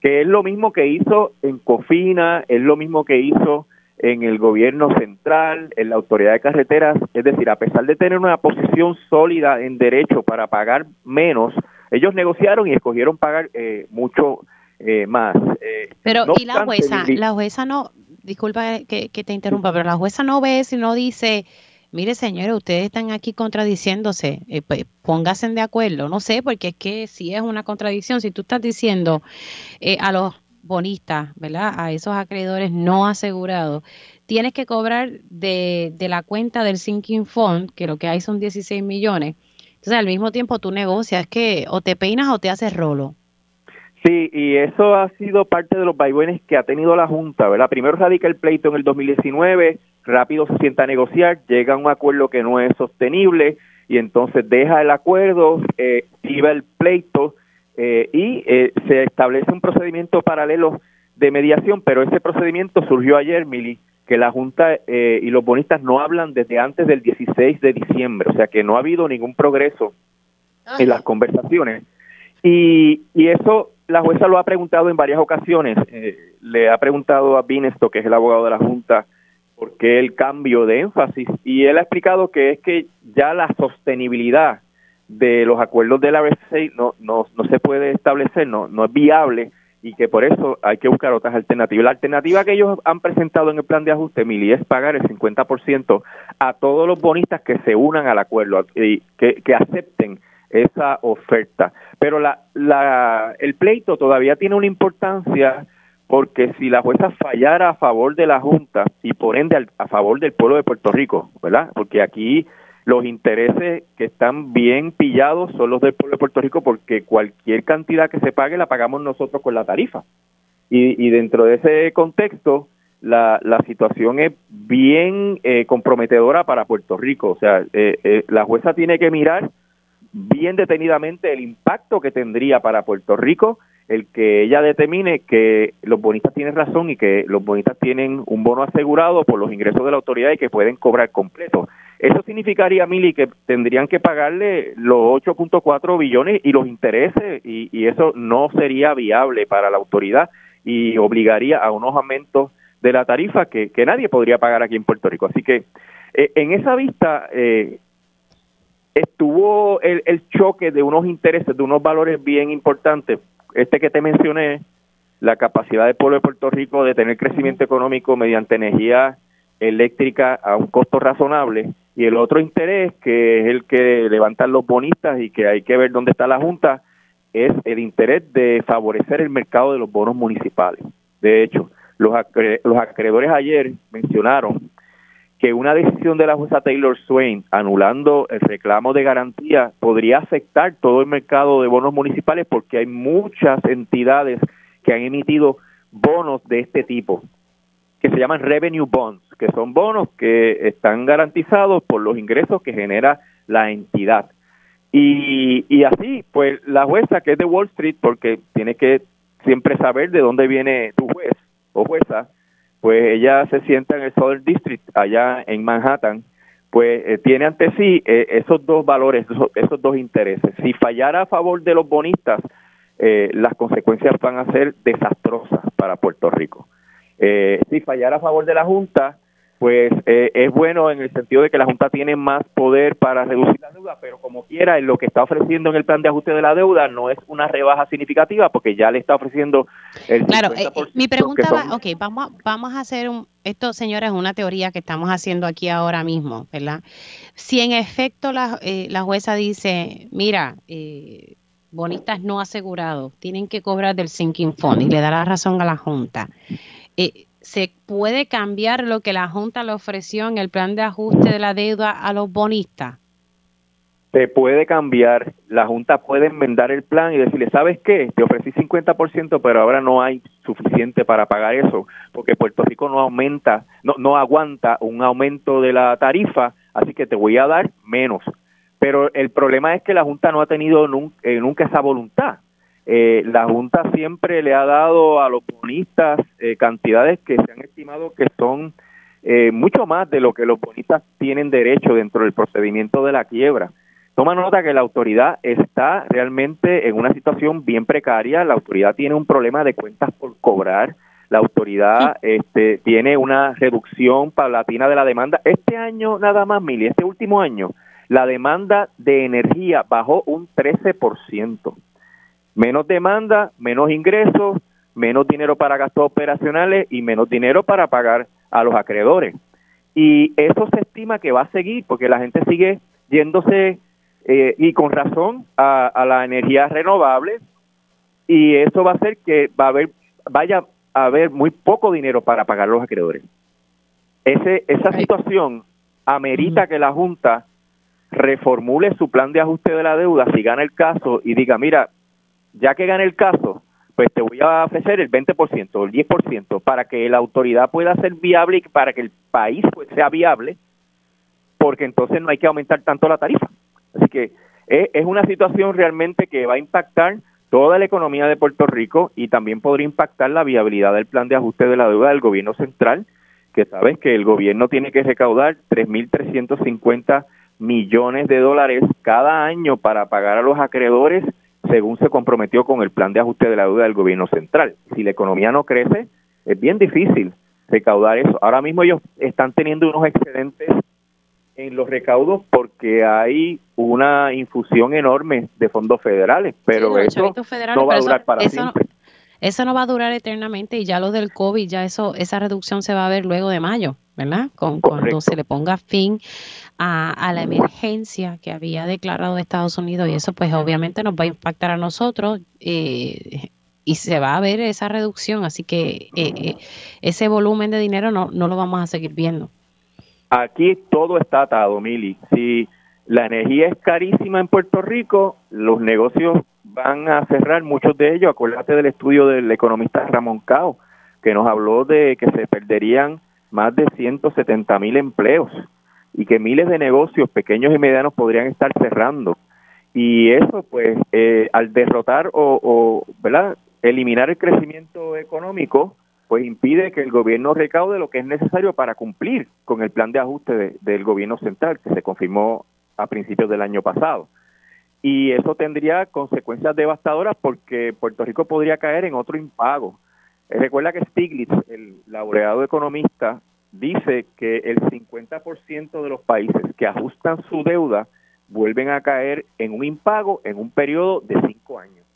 [SPEAKER 4] que es lo mismo que hizo en Cofina, es lo mismo que hizo en el gobierno central, en la autoridad de carreteras, es decir, a pesar de tener una posición sólida en derecho para pagar menos, ellos negociaron y escogieron pagar eh, mucho eh, más.
[SPEAKER 2] Eh, pero, ¿y la jueza? La jueza no, disculpa que, te interrumpa, pero la jueza no ve si no dice, mire señores, ustedes están aquí contradiciéndose, eh, pues, pónganse de acuerdo, no sé, porque es que si es una contradicción, si tú estás diciendo a los bonistas, ¿verdad? A esos acreedores no asegurados, tienes que cobrar de, de la cuenta del Sinking Fund, que lo que hay son 16 millones. Entonces, al mismo tiempo tú negocias que o te peinas o te haces rolo.
[SPEAKER 4] Sí, y eso ha sido parte de los vaivenes que ha tenido la Junta, ¿verdad? Primero radica el pleito en el 2019, rápido se sienta a negociar, llega a un acuerdo que no es sostenible y entonces deja el acuerdo, eh, iba el pleito eh, y eh, se establece un procedimiento paralelo de mediación, pero ese procedimiento surgió ayer, Mili, que la Junta eh, y los bonistas no hablan desde antes del 16 de diciembre, o sea que no ha habido ningún progreso en las conversaciones. Y, y eso la jueza lo ha preguntado en varias ocasiones. Eh, le ha preguntado a Binesto, que es el abogado de la Junta, por qué el cambio de énfasis. Y él ha explicado que es que ya la sostenibilidad de los acuerdos de la no, no, no se puede establecer, no, no es viable y que por eso hay que buscar otras alternativas. La alternativa que ellos han presentado en el plan de ajuste, Mili, es pagar el 50% a todos los bonistas que se unan al acuerdo y que acepten esa oferta. Pero la, la, el pleito todavía tiene una importancia porque si la jueza fallara a favor de la Junta y por ende a favor del pueblo de Puerto Rico, ¿verdad? Porque aquí los intereses que están bien pillados son los del pueblo de Puerto Rico porque cualquier cantidad que se pague la pagamos nosotros con la tarifa. Y, y dentro de ese contexto, la, la situación es bien eh, comprometedora para Puerto Rico. O sea, eh, eh, la jueza tiene que mirar bien detenidamente el impacto que tendría para Puerto Rico el que ella determine que los bonistas tienen razón y que los bonistas tienen un bono asegurado por los ingresos de la autoridad y que pueden cobrar completo. Eso significaría, Mili, que tendrían que pagarle los 8.4 billones y los intereses y, y, eso no sería viable para la autoridad y obligaría a unos aumentos de la tarifa que, que nadie podría pagar aquí en Puerto Rico. Así que eh, en esa vista, eh, estuvo el, el choque de unos intereses, de unos valores bien importantes. Este que te mencioné, la capacidad del pueblo de Puerto Rico de tener crecimiento económico mediante energía eléctrica a un costo razonable y el otro interés, que es el que levantan los bonistas y que hay que ver dónde está la Junta, es el interés de favorecer el mercado de los bonos municipales. De hecho, los, los acreedores ayer mencionaron que una decisión de la jueza Taylor Swain anulando el reclamo de garantía podría afectar todo el mercado de bonos municipales porque hay muchas entidades que han emitido bonos de este tipo que se llaman revenue bonds, que son bonos que están garantizados por los ingresos que genera la entidad. Y, y así, pues la jueza que es de Wall Street, porque tiene que siempre saber de dónde viene tu juez o jueza, pues ella se sienta en el Southern District, allá en Manhattan, pues eh, tiene ante sí eh, esos dos valores, esos, dos intereses. Si fallara a favor de los bonistas, eh, las consecuencias van a ser desastrosas para Puerto Rico. Eh, si fallara a favor de la Junta, pues eh, es bueno en el sentido de que la Junta tiene más poder para reducir la deuda, pero como quiera, en lo que está ofreciendo en el plan de ajuste de la deuda no es una rebaja significativa porque ya le está ofreciendo el
[SPEAKER 2] Claro, eh, mi pregunta va, ok, vamos, vamos a hacer un, esto señores es una teoría que estamos haciendo aquí ahora mismo, ¿verdad? Si en efecto la, la jueza dice, mira, eh, bonistas no asegurados tienen que cobrar del sinking fund y le da la razón a la Junta. Eh, ¿se puede cambiar lo que la Junta le ofreció en el plan de ajuste de la deuda a los bonistas?
[SPEAKER 4] Se puede cambiar, la Junta puede enmendar el plan y decirle, ¿sabes qué? Te ofrecí 50%, pero ahora no hay suficiente para pagar eso, porque Puerto Rico no aumenta, no, no aguanta un aumento de la tarifa, así que te voy a dar menos. Pero el problema es que la Junta no ha tenido nunca, eh, nunca esa voluntad. Eh, la Junta siempre le ha dado a los bonistas eh, cantidades que se han estimado que son eh, mucho más de lo que los bonistas tienen derecho dentro del procedimiento de la quiebra. Toma nota que la autoridad está realmente en una situación bien precaria, la autoridad tiene un problema de cuentas por cobrar, la autoridad este, tiene una reducción paulatina de la demanda. Este año nada más, Mili, este último año, la demanda de energía bajó un 13%. Menos demanda, menos ingresos, menos dinero para gastos operacionales y menos dinero para pagar a los acreedores. Y eso se estima que va a seguir porque la gente sigue yéndose eh, y con razón a, la energía renovable y eso va a hacer que va a haber vaya a haber muy poco dinero para pagar a los acreedores. Ese, esa situación amerita que la Junta reformule su plan de ajuste de la deuda si gana el caso y diga, mira, ya que gane el caso, pues te voy a ofrecer el 20% o el 10% para que la autoridad pueda ser viable y para que el país pues, sea viable, porque entonces no hay que aumentar tanto la tarifa. Así que eh, es, una situación realmente que va a impactar toda la economía de Puerto Rico y también podría impactar la viabilidad del plan de ajuste de la deuda del gobierno central, que sabes que el gobierno tiene que recaudar 3.350 millones de dólares cada año para pagar a los acreedores según se comprometió con el plan de ajuste de la deuda del gobierno central. Si la economía no crece, es bien difícil recaudar eso. Ahora mismo ellos están teniendo unos excedentes en los recaudos porque hay una infusión enorme de fondos federales, pero eso no va a durar para siempre.
[SPEAKER 2] Eso no va a durar eternamente y ya lo del COVID, ya eso esa reducción se va a ver luego de mayo, ¿verdad? Con, cuando se le ponga fin a, la emergencia que había declarado Estados Unidos y eso pues obviamente nos va a impactar a nosotros eh, y se va a ver esa reducción, así que eh, eh, ese volumen de dinero no, no lo vamos a seguir viendo.
[SPEAKER 4] Aquí todo está atado, Mili. Si la energía es carísima en Puerto Rico, los negocios van a cerrar, muchos de ellos. Acuérdate del estudio del economista Ramón Cao, que nos habló de que se perderían más de 170 mil empleos y que miles de negocios pequeños y medianos podrían estar cerrando. Y eso, pues, eh, al derrotar o, o, ¿verdad? eliminar el crecimiento económico, pues impide que el gobierno recaude lo que es necesario para cumplir con el plan de ajuste del gobierno central que se confirmó a principios del año pasado. Y eso tendría consecuencias devastadoras porque Puerto Rico podría caer en otro impago. Eh, recuerda que Stiglitz, el laureado economista, dice que el 50% de los países que ajustan su deuda vuelven a caer en un impago en un periodo de cinco años.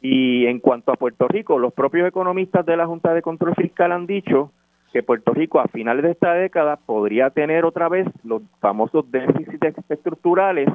[SPEAKER 4] Y en cuanto a Puerto Rico, los propios economistas de la Junta de Control Fiscal han dicho que Puerto Rico a finales de esta década podría tener otra vez los famosos déficits estructurales,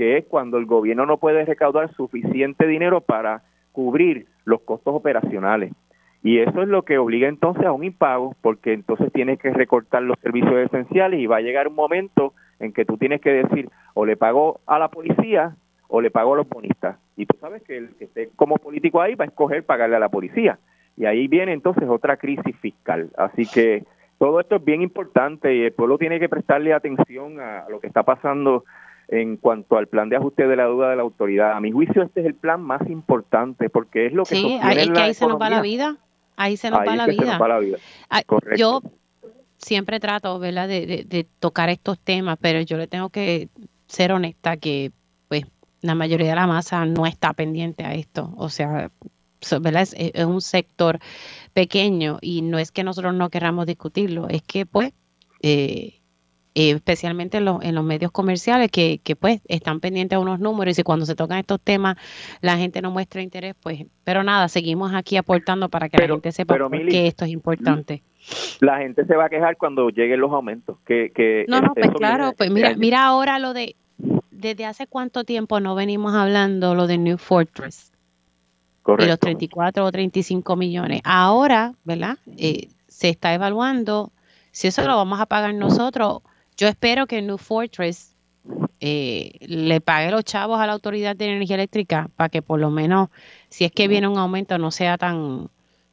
[SPEAKER 4] que es cuando el gobierno no puede recaudar suficiente dinero para cubrir los costos operacionales. Y eso es lo que obliga entonces a un impago, porque entonces tienes que recortar los servicios esenciales y va a llegar un momento en que tú tienes que decir, o le pago a la policía o le pago a los bonistas. Y tú sabes que el que esté como político ahí va a escoger pagarle a la policía. Y ahí viene entonces otra crisis fiscal. Así que todo esto es bien importante y el pueblo tiene que prestarle atención a lo que está pasando en cuanto al plan de ajuste de la deuda de la autoridad. A mi juicio este es el plan más importante porque es lo que
[SPEAKER 2] sí, es que ahí se nos va la vida. Ahí se nos, va, la vida. Yo siempre trato, ¿verdad?, de, de, tocar estos temas, pero yo le tengo que ser honesta que, pues, la mayoría de la masa no está pendiente a esto. O sea, ¿verdad? Es, un sector pequeño y no es que nosotros no queramos discutirlo, es que, pues, eh, eh, especialmente en, en, los medios comerciales que, que, pues están pendientes a unos números y cuando se tocan estos temas la gente no muestra interés, pues, pero nada, seguimos aquí aportando para que la gente sepa que esto es importante.
[SPEAKER 4] La gente se va a quejar cuando lleguen los aumentos. Que, que
[SPEAKER 2] no, no, pues claro, pues mira, mira ahora lo de, desde hace cuánto tiempo no venimos hablando lo de New Fortress. Correcto. Y los 34 o 35 millones. Ahora, ¿verdad? Eh, se está evaluando si eso lo vamos a pagar nosotros yo espero que New Fortress eh, le pague los chavos a la Autoridad de Energía Eléctrica para que por lo menos, si es que viene un aumento, no sea tan,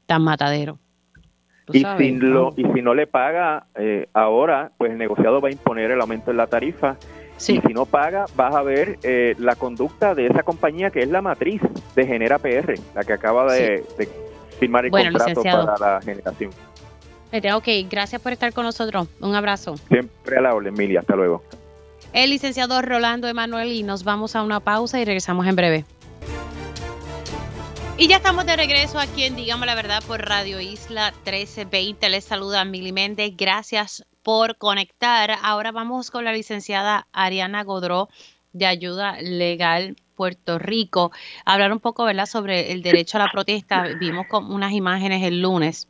[SPEAKER 2] tan matadero.
[SPEAKER 4] Y, si lo, y si no le paga eh, ahora, pues el negociado va a imponer el aumento en la tarifa. Y si no paga, vas a ver eh, la conducta de esa compañía que es la matriz de Genera PR, la que acaba de, firmar el contrato para la generación.
[SPEAKER 2] Le tengo que ir. Gracias por estar con nosotros. Un abrazo.
[SPEAKER 4] Siempre a la orden, Emilia. Hasta luego.
[SPEAKER 2] El licenciado Rolando Emanuel y nos vamos a una pausa y regresamos en breve. Y ya estamos de regreso aquí en Digamos la Verdad por Radio Isla 1320. Les saluda Mili Méndez. Gracias por conectar. Ahora vamos con la licenciada Ariana Godró de Ayuda Legal Puerto Rico. hablar un poco ¿verdad? sobre el derecho a la protesta. Vimos con unas imágenes el lunes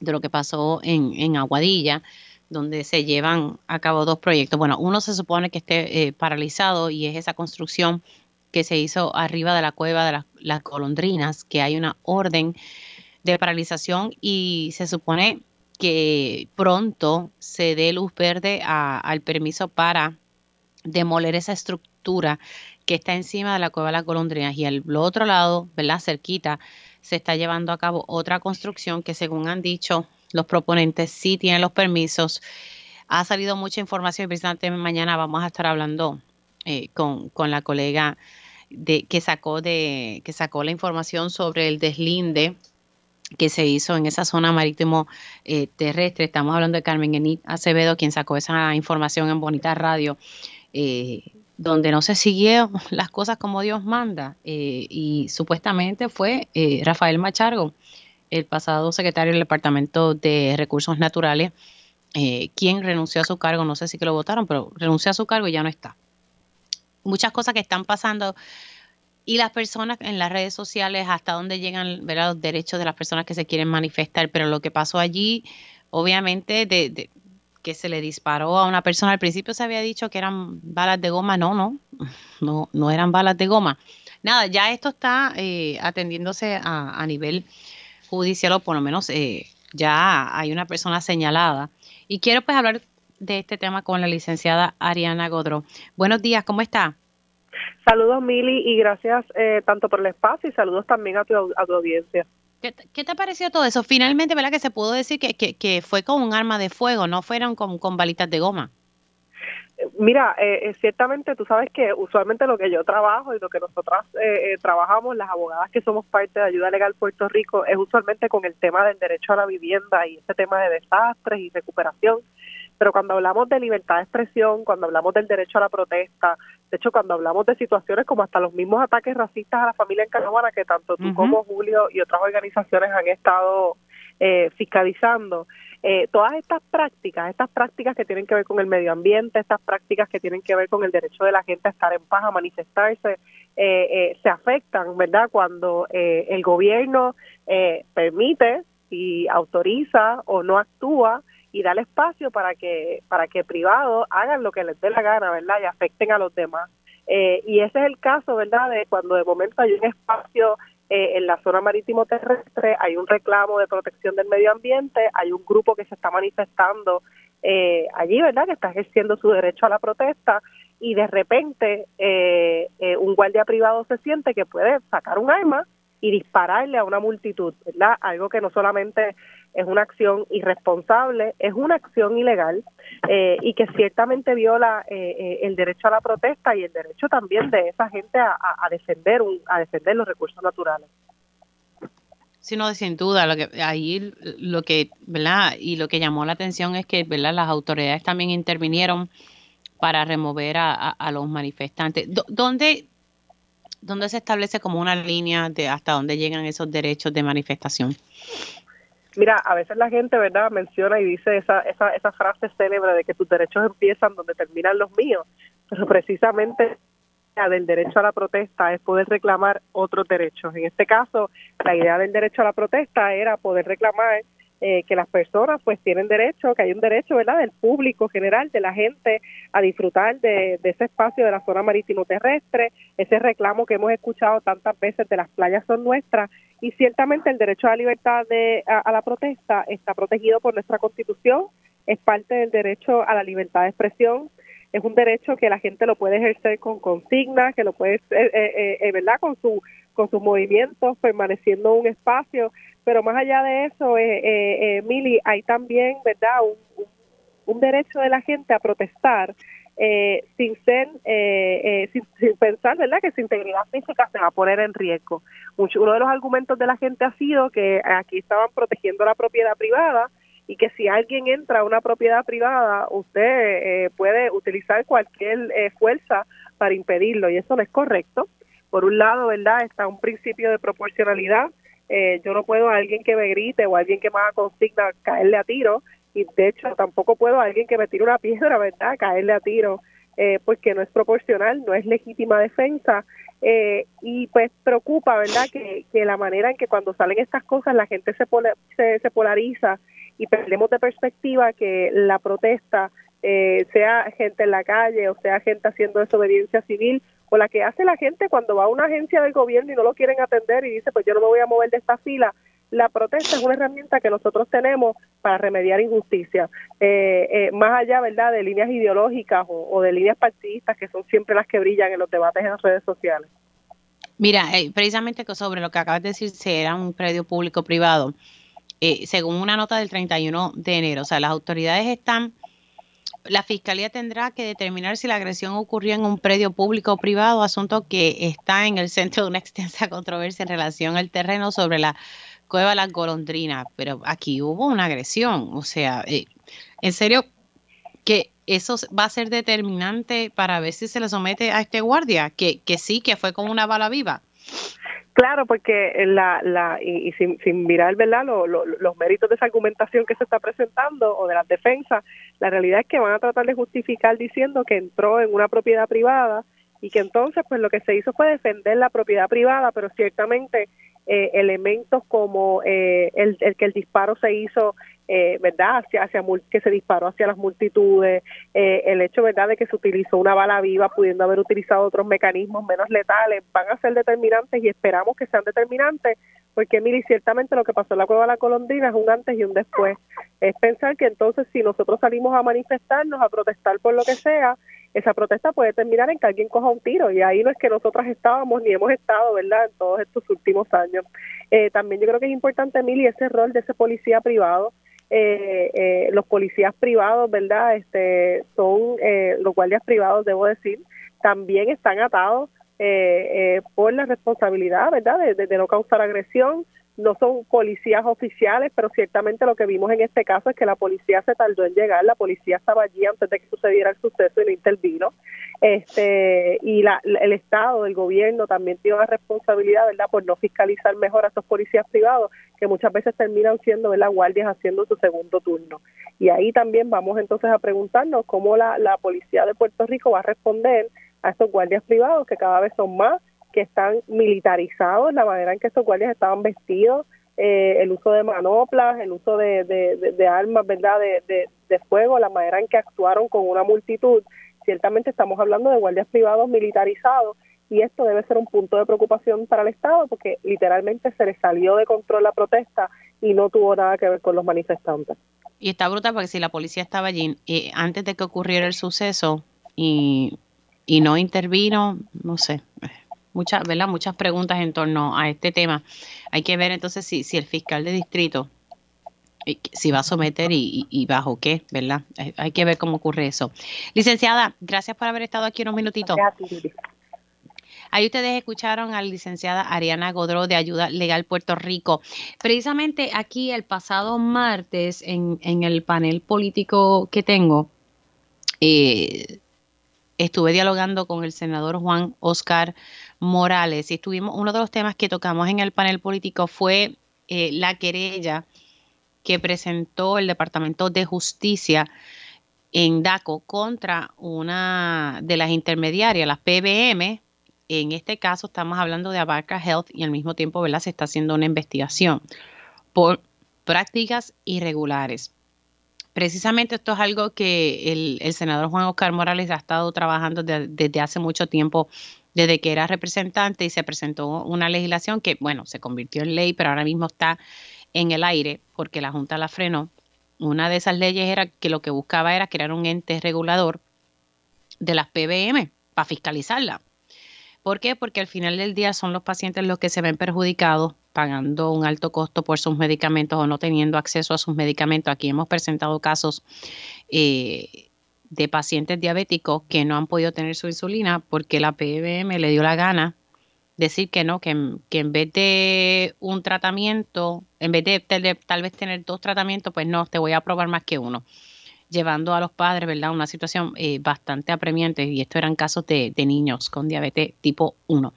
[SPEAKER 2] de lo que pasó en, en Aguadilla, donde se llevan a cabo dos proyectos. Bueno, uno se supone que esté eh, paralizado y es esa construcción que se hizo arriba de la cueva de las colondrinas, que hay una orden de paralización y se supone que pronto se dé luz verde al permiso para demoler esa estructura que está encima de la cueva de las golondrinas y al otro lado, ¿verdad? Cerquita, se está llevando a cabo otra construcción que según han dicho los proponentes sí tienen los permisos. Ha salido mucha información y precisamente mañana vamos a estar hablando eh, con, la colega de, que sacó de que sacó la información sobre el deslinde que se hizo en esa zona marítimo eh, terrestre. Estamos hablando de Carmen Enit Acevedo, quien sacó esa información en Bonita Radio. Eh, donde no se siguieron *laughs* las cosas como Dios manda. Eh, y supuestamente fue eh, Rafael Machargo, el pasado secretario del Departamento de Recursos Naturales, eh, quien renunció a su cargo, no sé si que lo votaron, pero renunció a su cargo y ya no está. Muchas cosas que están pasando y las personas en las redes sociales, hasta dónde llegan los derechos de las personas que se quieren manifestar, pero lo que pasó allí, obviamente, de que se le disparó a una persona. Al principio se había dicho que eran balas de goma, no, no, *laughs* no, no eran balas de goma. Nada, ya esto está eh, atendiéndose a, nivel judicial o por lo menos eh, ya hay una persona señalada. Y quiero pues hablar de este tema con la licenciada Ariana Godro. Buenos días, ¿cómo está?
[SPEAKER 9] Saludos Mili y gracias eh, tanto por el espacio y saludos también a tu, a tu audiencia.
[SPEAKER 2] ¿Qué, ¿Qué, te pareció todo eso? Finalmente, ¿verdad? Que se pudo decir que, que, que fue con un arma de fuego, no fueron con, con balitas de goma.
[SPEAKER 9] Mira, eh, eh, ciertamente tú sabes que usualmente lo que yo trabajo y lo que nosotras eh, eh, trabajamos, las abogadas que somos parte de Ayuda Legal Puerto Rico, es usualmente con el tema del derecho a la vivienda y ese tema de desastres y recuperación. Pero cuando hablamos de libertad de expresión, cuando hablamos del derecho a la protesta, de hecho, cuando hablamos de situaciones como hasta los mismos ataques racistas a la familia en Canóvana, que tanto tú como Julio y otras organizaciones han estado eh, fiscalizando, eh, todas estas prácticas, estas prácticas que tienen que ver con el medio ambiente, estas prácticas que tienen que ver con el derecho de la gente a estar en paz, a manifestarse, eh, se afectan, ¿verdad? Cuando el gobierno permite y autoriza o no actúa y da el espacio para que para que privados hagan lo que les dé la gana, ¿verdad? Y afecten a los demás. Eh, y ese es el caso, ¿verdad? De cuando de momento hay un espacio eh, en la zona marítimo terrestre, hay un reclamo de protección del medio ambiente, hay un grupo que se está manifestando eh, allí, ¿verdad? Que está ejerciendo su derecho a la protesta y de repente un guardia privado se siente que puede sacar un arma y dispararle a una multitud, ¿verdad? Algo que no solamente es una acción irresponsable, es una acción ilegal eh, y que ciertamente viola eh, eh, el derecho a la protesta y el derecho también de esa gente a, defender un, a defender los recursos naturales.
[SPEAKER 2] Sí, no, sin duda, lo que ahí lo que, ¿verdad? Y lo que llamó la atención es que, ¿verdad? Las autoridades también intervinieron para remover a, a los manifestantes. ¿Dónde, ¿Dónde se establece como una línea de hasta dónde llegan esos derechos de manifestación?
[SPEAKER 9] Mira, a veces la gente, ¿verdad?, menciona y dice esa, esa, esa frase célebre de que tus derechos empiezan donde terminan los míos, pero precisamente del derecho a la protesta es poder reclamar otros derechos. En este caso, la idea del derecho a la protesta era poder reclamar eh, que las personas pues tienen derecho, que hay un derecho, ¿verdad?, del público general, de la gente, a disfrutar de, ese espacio de la zona marítimo terrestre, ese reclamo que hemos escuchado tantas veces de las playas son nuestras, y ciertamente el derecho a la libertad de, a, la protesta está protegido por nuestra constitución, es parte del derecho a la libertad de expresión, es un derecho que la gente lo puede ejercer con consigna, que lo puede, eh, eh, eh, ¿verdad?, con su con sus movimientos, permaneciendo un espacio, pero más allá de eso, eh, eh, Mili, hay también, ¿verdad?, un, un, derecho de la gente a protestar eh, sin ser, eh, sin, sin, pensar, ¿verdad?, que su integridad física se va a poner en riesgo. Uno de los argumentos de la gente ha sido que aquí estaban protegiendo la propiedad privada y que si alguien entra a una propiedad privada, usted puede utilizar cualquier fuerza para impedirlo y eso no es correcto por un lado, ¿verdad? Está un principio de proporcionalidad. Eh, yo no puedo a alguien que me grite o a alguien que me haga consigna caerle a tiro y de hecho tampoco puedo a alguien que me tire una piedra, ¿verdad? Caerle a tiro eh, porque no es proporcional, no es legítima defensa eh, y pues preocupa, ¿verdad? Que, la manera en que cuando salen estas cosas la gente se, se, se polariza y perdemos de perspectiva que la protesta eh, sea gente en la calle o sea gente haciendo desobediencia civil o la que hace la gente cuando va a una agencia del gobierno y no lo quieren atender y dice pues yo no me voy a mover de esta fila la protesta es una herramienta que nosotros tenemos para remediar injusticia, eh, eh, más allá, ¿verdad?, de líneas ideológicas o, de líneas partidistas que son siempre las que brillan en los debates en las redes sociales.
[SPEAKER 2] Mira, precisamente sobre lo que acabas de decir, si era un predio público-privado, según una nota del 31 de enero, o sea, las autoridades están la Fiscalía tendrá que determinar si la agresión ocurrió en un predio público o privado, asunto que está en el centro de una *laughs* extensa controversia en relación al terreno sobre la cueva Las Golondrinas. Pero aquí hubo una agresión, o sea, eh, en serio que eso va a ser determinante para ver si se le somete a este guardia, que, que sí, que fue con una bala viva.
[SPEAKER 9] Claro, porque la, la y, sin, sin mirar ¿verdad? los méritos de esa argumentación que se está presentando o de las defensas, la realidad es que van a tratar de justificar diciendo que entró en una propiedad privada y que entonces pues lo que se hizo fue defender la propiedad privada, pero ciertamente eh, elementos como eh, el, el, que el disparo se hizo eh, verdad hacia, hacia que se disparó hacia las multitudes eh, el hecho verdad de que se utilizó una bala viva pudiendo haber utilizado otros mecanismos menos letales van a ser determinantes y esperamos que sean determinantes porque mire ciertamente lo que pasó en la cueva de la Colondrina es un antes y un después es pensar que entonces si nosotros salimos a manifestarnos a protestar por lo que sea esa protesta puede terminar en que alguien coja un tiro y ahí no es que nosotras estábamos ni hemos estado, ¿verdad?, en todos estos últimos años. Eh, también yo creo que es importante, Mili, ese rol de ese policía privado eh, eh, los policías privados, ¿verdad? Este, son eh, los guardias privados, debo decir, también están atados eh, eh, por la responsabilidad, ¿verdad? De, no causar agresión. No son policías oficiales, pero ciertamente lo que vimos en este caso es que la policía se tardó en llegar, la policía estaba allí antes de que sucediera el suceso y no intervino. Este, y la, el Estado, el gobierno también tiene una responsabilidad, ¿verdad?, por no fiscalizar mejor a esos policías privados que muchas veces terminan siendo ¿verdad? guardias haciendo su segundo turno. Y ahí también vamos entonces a preguntarnos cómo la, la policía de Puerto Rico va a responder a estos guardias privados que cada vez son más, que están militarizados, la manera en que estos guardias estaban vestidos, eh, el uso de manoplas, el uso de, de, armas, ¿verdad?, de, de, fuego, la manera en que actuaron con una multitud. Ciertamente estamos hablando de guardias privados militarizados y esto debe ser un punto de preocupación para el Estado porque literalmente se le salió de control la protesta y no tuvo nada que ver con los manifestantes.
[SPEAKER 2] Y está brutal porque si la policía estaba allí eh, antes de que ocurriera el suceso y, y no intervino, no sé, muchas, ¿verdad? Muchas preguntas en torno a este tema. Hay que ver entonces si, si el fiscal de distrito eh, si va a someter y, bajo qué, ¿verdad? Hay que ver cómo ocurre eso. Licenciada, gracias por haber estado aquí unos minutitos. Ahí ustedes escucharon a la licenciada Ariana Godró de Ayuda Legal Puerto Rico. Precisamente aquí el pasado martes en, en el panel político que tengo, eh, estuve dialogando con el senador Juan Oscar Morales y estuvimos, uno de los temas que tocamos en el panel político fue eh, la querella que presentó el Departamento de Justicia en DACO contra una de las intermediarias, las PBM. En este caso estamos hablando de Abarca Health y al mismo tiempo ¿verdad? se está haciendo una investigación por prácticas irregulares. Precisamente esto es algo que el, senador Juan Oscar Morales ha estado trabajando desde hace mucho tiempo desde que era representante y se presentó una legislación que, bueno, se convirtió en ley, pero ahora mismo está en el aire porque la Junta la frenó. Una de esas leyes era que lo que buscaba era crear un ente regulador de las PBM para fiscalizarla. ¿Por qué? Porque al final del día son los pacientes los que se ven perjudicados pagando un alto costo por sus medicamentos o no teniendo acceso a sus medicamentos. Aquí hemos presentado casos eh, de pacientes diabéticos que no han podido tener su insulina porque la PBM le dio la gana decir que no, que, en vez de un tratamiento, en vez de, tal vez tener dos tratamientos, pues no, te voy a probar más que uno, llevando a los padres, ¿verdad?, una situación eh, bastante apremiante, y esto eran casos de, niños con diabetes tipo 1.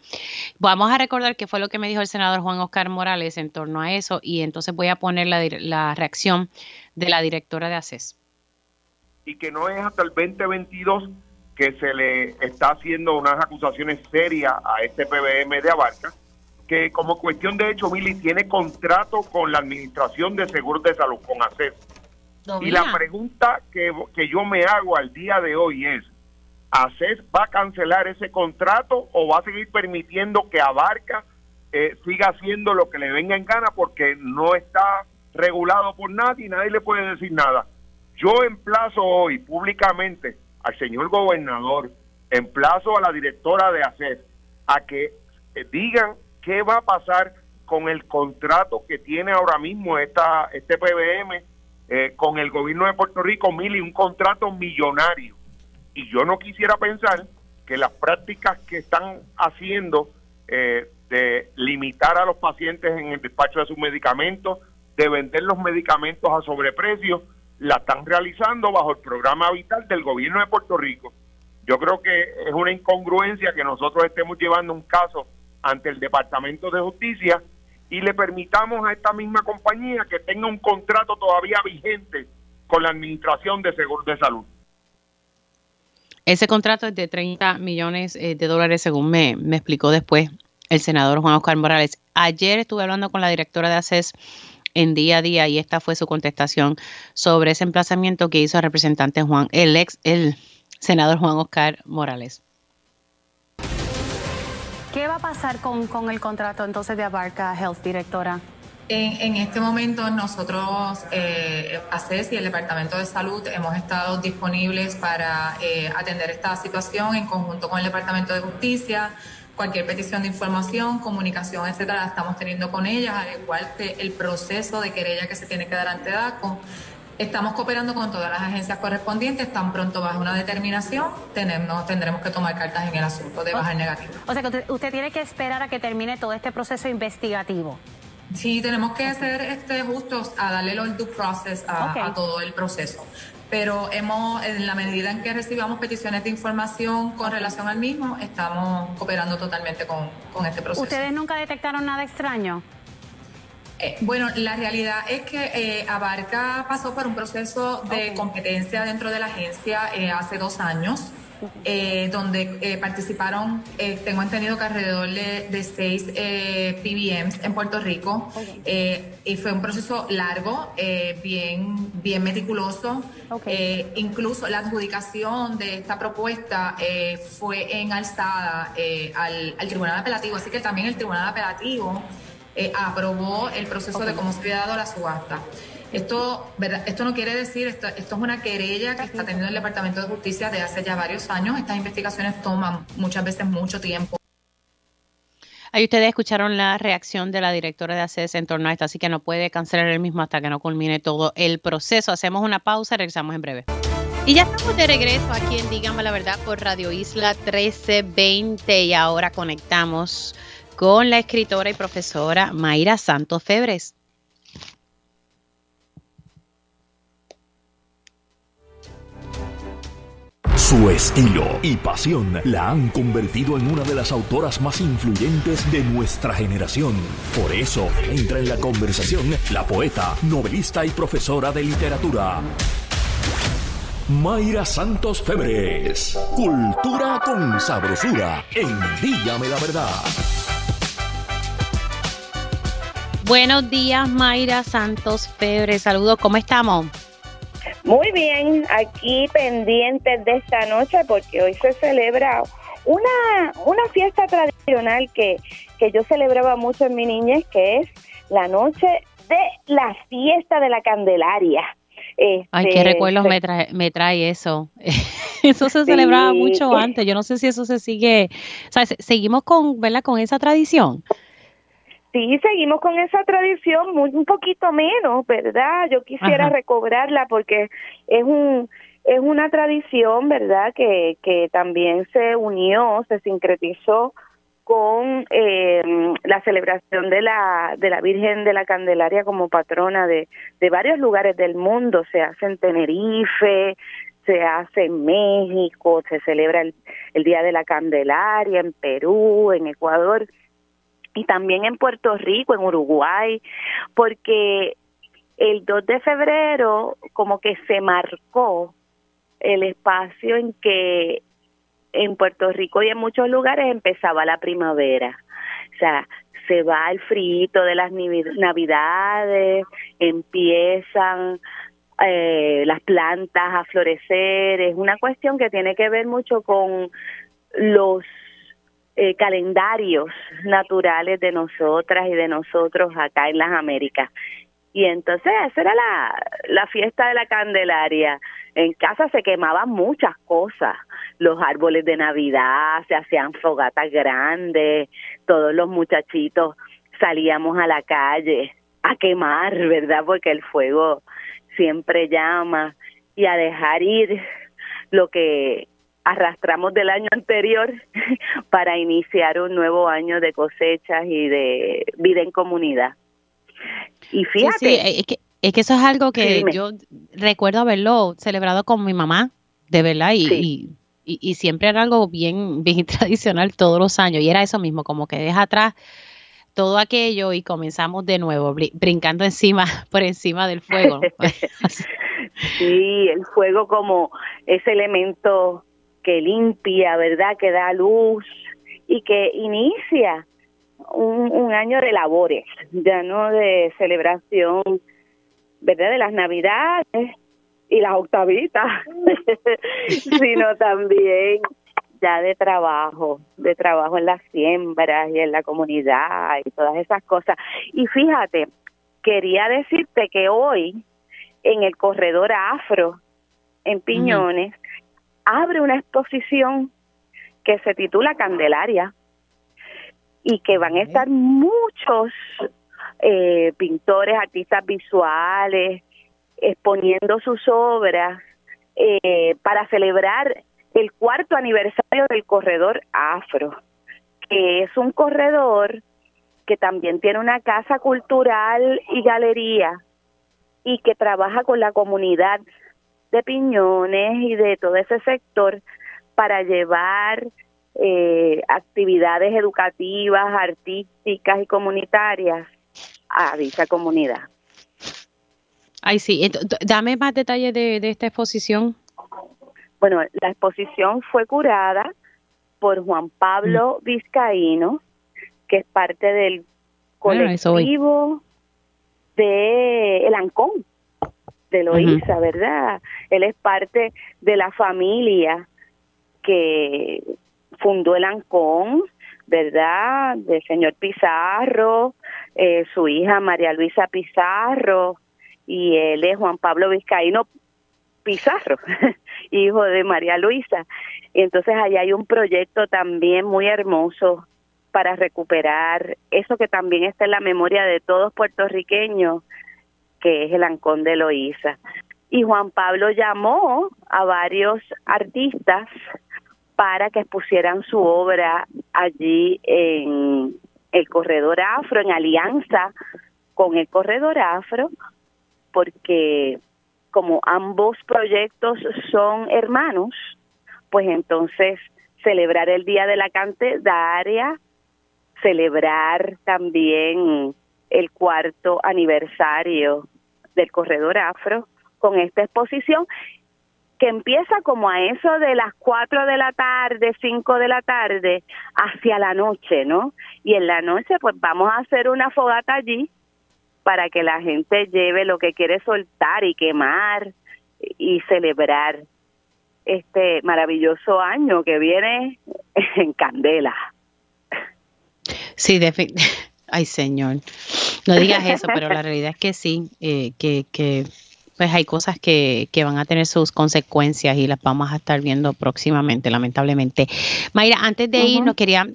[SPEAKER 2] Vamos a recordar qué fue lo que me dijo el senador Juan Oscar Morales en torno a eso, y entonces voy a poner la, la reacción de la directora de ACES
[SPEAKER 10] y que no es hasta el 2022 que se le está haciendo unas acusaciones serias a este PBM de Abarca, que como cuestión de hecho, Mili tiene contrato con la Administración de Seguros de Salud, con ACES. y la pregunta que, que yo me hago al día de hoy es, ¿ACES va a cancelar ese contrato o va a seguir permitiendo que Abarca eh, siga haciendo lo que le venga en gana porque no está regulado por nadie y nadie le puede decir nada? Yo emplazo hoy públicamente al señor gobernador, emplazo a la directora de ACES a que eh, digan qué va a pasar con el contrato que tiene ahora mismo esta, este PBM eh, con el gobierno de Puerto Rico, Mili, un contrato millonario. Y yo no quisiera pensar que las prácticas que están haciendo eh, de limitar a los pacientes en el despacho de sus medicamentos, de vender los medicamentos a sobreprecio, la están realizando bajo el programa vital del gobierno de Puerto Rico. Yo creo que es una incongruencia que nosotros estemos llevando un caso ante el Departamento de Justicia y le permitamos a esta misma compañía que tenga un contrato todavía vigente con la Administración de Seguros de Salud.
[SPEAKER 2] Ese contrato es de 30 millones eh, de dólares, según me, me explicó después el senador Juan Oscar Morales. Ayer estuve hablando con la directora de ACES en día a día y esta fue su contestación sobre ese emplazamiento que hizo el representante Juan, el ex, el senador Juan Oscar Morales.
[SPEAKER 11] ¿Qué va a pasar con, con el contrato entonces de Abarca Health, directora?
[SPEAKER 12] En, este momento nosotros, eh, ACES y el Departamento de Salud, hemos estado disponibles para eh, atender esta situación en conjunto con el Departamento de Justicia, cualquier petición de información, comunicación, etcétera, la estamos teniendo con ellas, al igual que el proceso de querella que se tiene que dar ante DACO. Estamos cooperando con todas las agencias correspondientes. Tan pronto baja una determinación, tenemos, tendremos que tomar cartas en el asunto de baja negativa.
[SPEAKER 11] O sea que usted, tiene que esperar a que termine todo este proceso investigativo.
[SPEAKER 12] Sí, tenemos que ser este, justos a darle el due process a todo el proceso pero hemos, en la medida en que recibamos peticiones de información con relación al mismo, estamos cooperando totalmente con, este proceso.
[SPEAKER 11] ¿Ustedes nunca detectaron nada extraño?
[SPEAKER 12] Eh, bueno, la realidad es que eh, Abarca pasó por un proceso de competencia dentro de la agencia eh, hace dos años. Eh, donde eh, participaron, eh, tengo entendido que alrededor de, de seis PBMs en Puerto Rico. y fue un proceso largo, bien, bien meticuloso. incluso la adjudicación de esta propuesta fue en alzada al, al tribunal apelativo, así que también el tribunal apelativo aprobó el proceso de cómo se había dado la subasta. Esto, ¿verdad? esto no quiere decir, esto, es una querella que está teniendo el Departamento de Justicia de hace ya varios años. Estas investigaciones toman muchas veces mucho tiempo.
[SPEAKER 2] Ahí ustedes escucharon la reacción de la directora de ACES en torno a esto, así que no puede cancelar el mismo hasta que no culmine todo el proceso. Hacemos una pausa, regresamos en breve. Y ya estamos de regreso aquí en Dígame la Verdad por Radio Isla 1320 y ahora conectamos con la escritora y profesora Mayra Santos Febres.
[SPEAKER 1] Su estilo y pasión la han convertido en una de las autoras más influyentes de nuestra generación. Por eso entra en la conversación la poeta, novelista y profesora de literatura. Mayra Santos Febres. Cultura con sabrosura en Dígame la Verdad.
[SPEAKER 2] Buenos días, Mayra Santos Febres. Saludos, ¿cómo estamos?
[SPEAKER 13] Muy bien, aquí pendientes de esta noche porque hoy se celebra una, una fiesta tradicional que, que yo celebraba mucho en mi niñez, que es la noche de la fiesta de la Candelaria.
[SPEAKER 2] Ay, qué este, recuerdos me trae, me trae eso. *laughs* eso se celebraba mucho antes. Yo no sé si eso se sigue, o seguimos con, ¿verdad? Con esa tradición.
[SPEAKER 13] Sí, seguimos con esa tradición, muy, un poquito menos, ¿verdad? Yo quisiera recobrarla porque es un es una tradición, ¿verdad? Que, que también se unió, se sincretizó con eh, la celebración de la de la Virgen de la Candelaria como patrona de, de varios lugares del mundo. Se hace en Tenerife, se hace en México, se celebra el, el Día de la Candelaria en Perú, en Ecuador y también en Puerto Rico, en Uruguay, porque el 2 de febrero como que se marcó el espacio en que en Puerto Rico y en muchos lugares empezaba la primavera. O sea, se va el frío de las navidades, empiezan eh, las plantas a florecer, es una cuestión que tiene que ver mucho con los eh, calendarios naturales de nosotras y de nosotros acá en las Américas. Y entonces esa era la, la fiesta de la Candelaria. En casa se quemaban muchas cosas, los árboles de Navidad, se hacían fogatas grandes, todos los muchachitos salíamos a la calle a quemar, ¿verdad? Porque el fuego siempre llama y a dejar ir lo que arrastramos del año anterior *laughs* para iniciar un nuevo año de cosechas y de vida en comunidad. Y fíjate.
[SPEAKER 2] es, que, es que eso es algo que yo recuerdo haberlo celebrado con mi mamá, de verdad, y, y, siempre era algo bien, *laughs* bien tradicional todos los años. Y era eso mismo, como que deja atrás todo aquello y comenzamos de nuevo, brincando encima, *laughs* por encima del fuego.
[SPEAKER 13] sí, el fuego como ese elemento que limpia, ¿verdad? Que da luz y que inicia un, un año de labores, ya no de celebración, ¿verdad? De las Navidades y las octavitas, *laughs* sino también ya de trabajo, de trabajo en las siembras y en la comunidad y todas esas cosas. Y fíjate, quería decirte que hoy en el corredor afro en Piñones abre una exposición que se titula Candelaria y que van a estar muchos eh, pintores, artistas visuales exponiendo sus obras eh, para celebrar el cuarto aniversario del corredor afro, que es un corredor que también tiene una casa cultural y galería y que trabaja con la comunidad de Piñones y de todo ese sector para llevar eh, actividades educativas, artísticas y comunitarias a dicha comunidad.
[SPEAKER 2] Ay, sí. Dame más detalles de, esta exposición.
[SPEAKER 13] Bueno, la exposición fue curada por Juan Pablo mm. Vizcaíno, que es parte del colectivo de El Ancón, de Loíza, ¿verdad? Él es parte de la familia que fundó El Ancón, ¿verdad? Del señor Pizarro, eh, su hija María Luisa Pizarro, y él es Juan Pablo Vizcaíno Pizarro, *laughs* hijo de María Luisa. Y entonces allá hay un proyecto también muy hermoso para recuperar eso que también está en la memoria de todos puertorriqueños, que es el Ancón de Loíza. Y Juan Pablo llamó a varios artistas para que expusieran su obra allí en el Corredor Afro, en alianza con el Corredor Afro, porque como ambos proyectos son hermanos, pues entonces celebrar el Día de la Canteraria, celebrar también el cuarto aniversario del Corredor Afro con esta exposición que empieza como a eso de las 4 de la tarde, 5 de la tarde, hacia la noche, ¿no? Y en la noche pues vamos a hacer una fogata allí para que la gente lleve lo que quiere soltar y quemar y celebrar este maravilloso año que viene *laughs* en candela.
[SPEAKER 2] Sí, *laughs* Ay, señor. No digas eso, pero la realidad es que sí, eh, que, que pues hay cosas que, que, van a tener sus consecuencias y las vamos a estar viendo próximamente, lamentablemente. Mayra, antes de ir, nos quería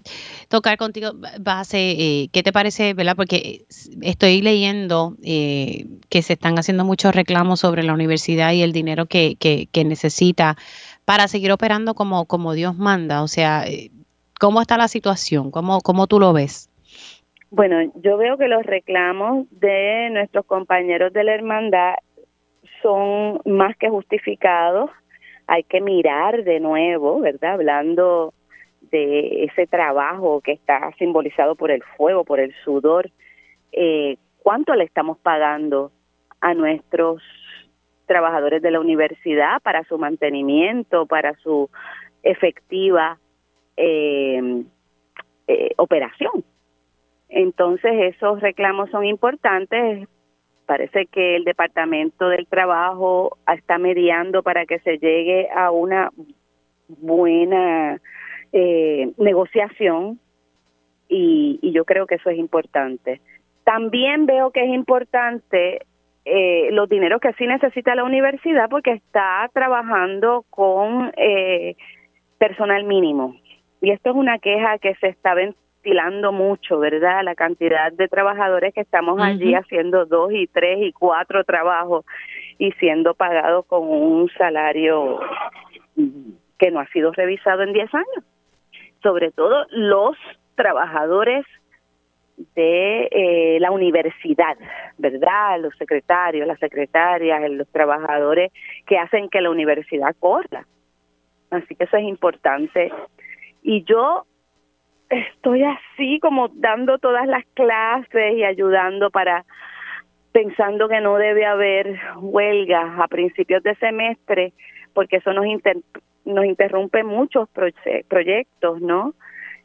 [SPEAKER 2] tocar contigo base, eh, ¿qué te parece, verdad? Porque estoy leyendo eh, que se están haciendo muchos reclamos sobre la universidad y el dinero que, que, que necesita para seguir operando como, como Dios manda. O sea, ¿cómo está la situación? ¿Cómo, cómo tú lo ves?
[SPEAKER 13] Bueno, yo veo que los reclamos de nuestros compañeros de la hermandad son más que justificados. Hay que mirar de nuevo, ¿verdad? Hablando de ese trabajo que está simbolizado por el fuego, por el sudor, eh, ¿cuánto le estamos pagando a nuestros trabajadores de la universidad para su mantenimiento, para su efectiva eh, eh, operación? Entonces esos reclamos son importantes Parece que el Departamento del Trabajo está mediando para que se llegue a una buena eh, negociación y, yo creo que eso es importante. También veo que es importante eh, los dineros que sí necesita la universidad porque está trabajando con eh, personal mínimo. Y esto es una queja que se está mucho, ¿verdad? La cantidad de trabajadores que estamos allí haciendo dos y tres y cuatro trabajos y siendo pagados con un salario que no ha sido revisado en diez años. Sobre todo los trabajadores de eh, la universidad, ¿verdad? Los secretarios, las secretarias, los trabajadores que hacen que la universidad corra. Así que eso es importante. Y yo estoy así como dando todas las clases y ayudando para pensando que no debe haber huelgas a principios de semestre porque eso nos nos interrumpe muchos proyectos, ¿no?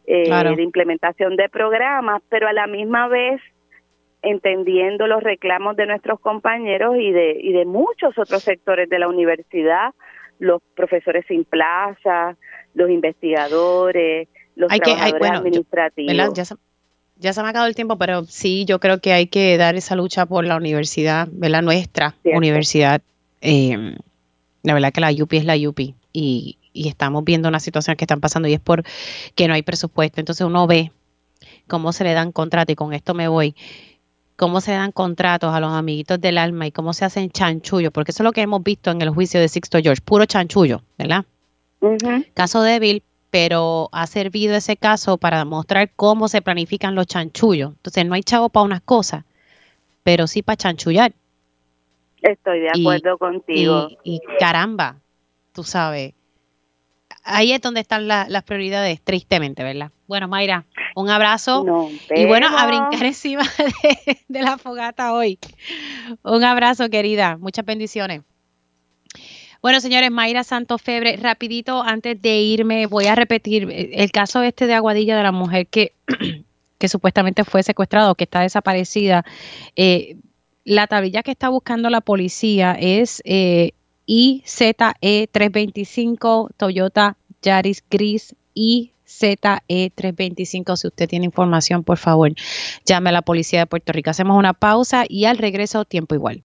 [SPEAKER 13] Eh, de implementación de programas, pero a la misma vez entendiendo los reclamos de nuestros compañeros y de y de muchos otros sectores de la universidad, los profesores sin plaza, los investigadores, los trabajadores administrativos.
[SPEAKER 2] Ya se, me ha acabado el tiempo, pero sí, yo creo que hay que dar esa lucha por la universidad, ¿verdad? Nuestra universidad. Eh, la verdad que la UPI es la UPI y, y estamos viendo una situación que están pasando y es por que no hay presupuesto. Entonces uno ve cómo se le dan contratos y con esto me voy cómo se dan contratos a los amiguitos del alma y cómo se hacen chanchullos, porque eso es lo que hemos visto en el juicio de Sixto George, puro chanchullo, ¿verdad? Caso débil, pero ha servido ese caso para mostrar cómo se planifican los chanchullos. Entonces, no hay chavo para unas cosas, pero sí para chanchullar.
[SPEAKER 13] Estoy de acuerdo contigo.
[SPEAKER 2] Y, caramba, tú sabes, ahí es donde están las prioridades, tristemente, ¿verdad? Bueno, Mayra, un abrazo. y bueno, a brincar *laughs* encima de, la fogata hoy. Un abrazo, querida. Muchas bendiciones. Bueno, señores, Mayra Santos Febre, rapidito, antes de irme, voy a repetir eh, el caso este de Aguadilla de la mujer que, *clears throat* que supuestamente fue secuestrada o que está desaparecida. Eh, la tablilla que está buscando la policía es eh, IZE325 Toyota Yaris Gris IZE325. Si usted tiene información, por favor, llame a la policía de Puerto Rico. Hacemos una pausa y al regreso, tiempo igual.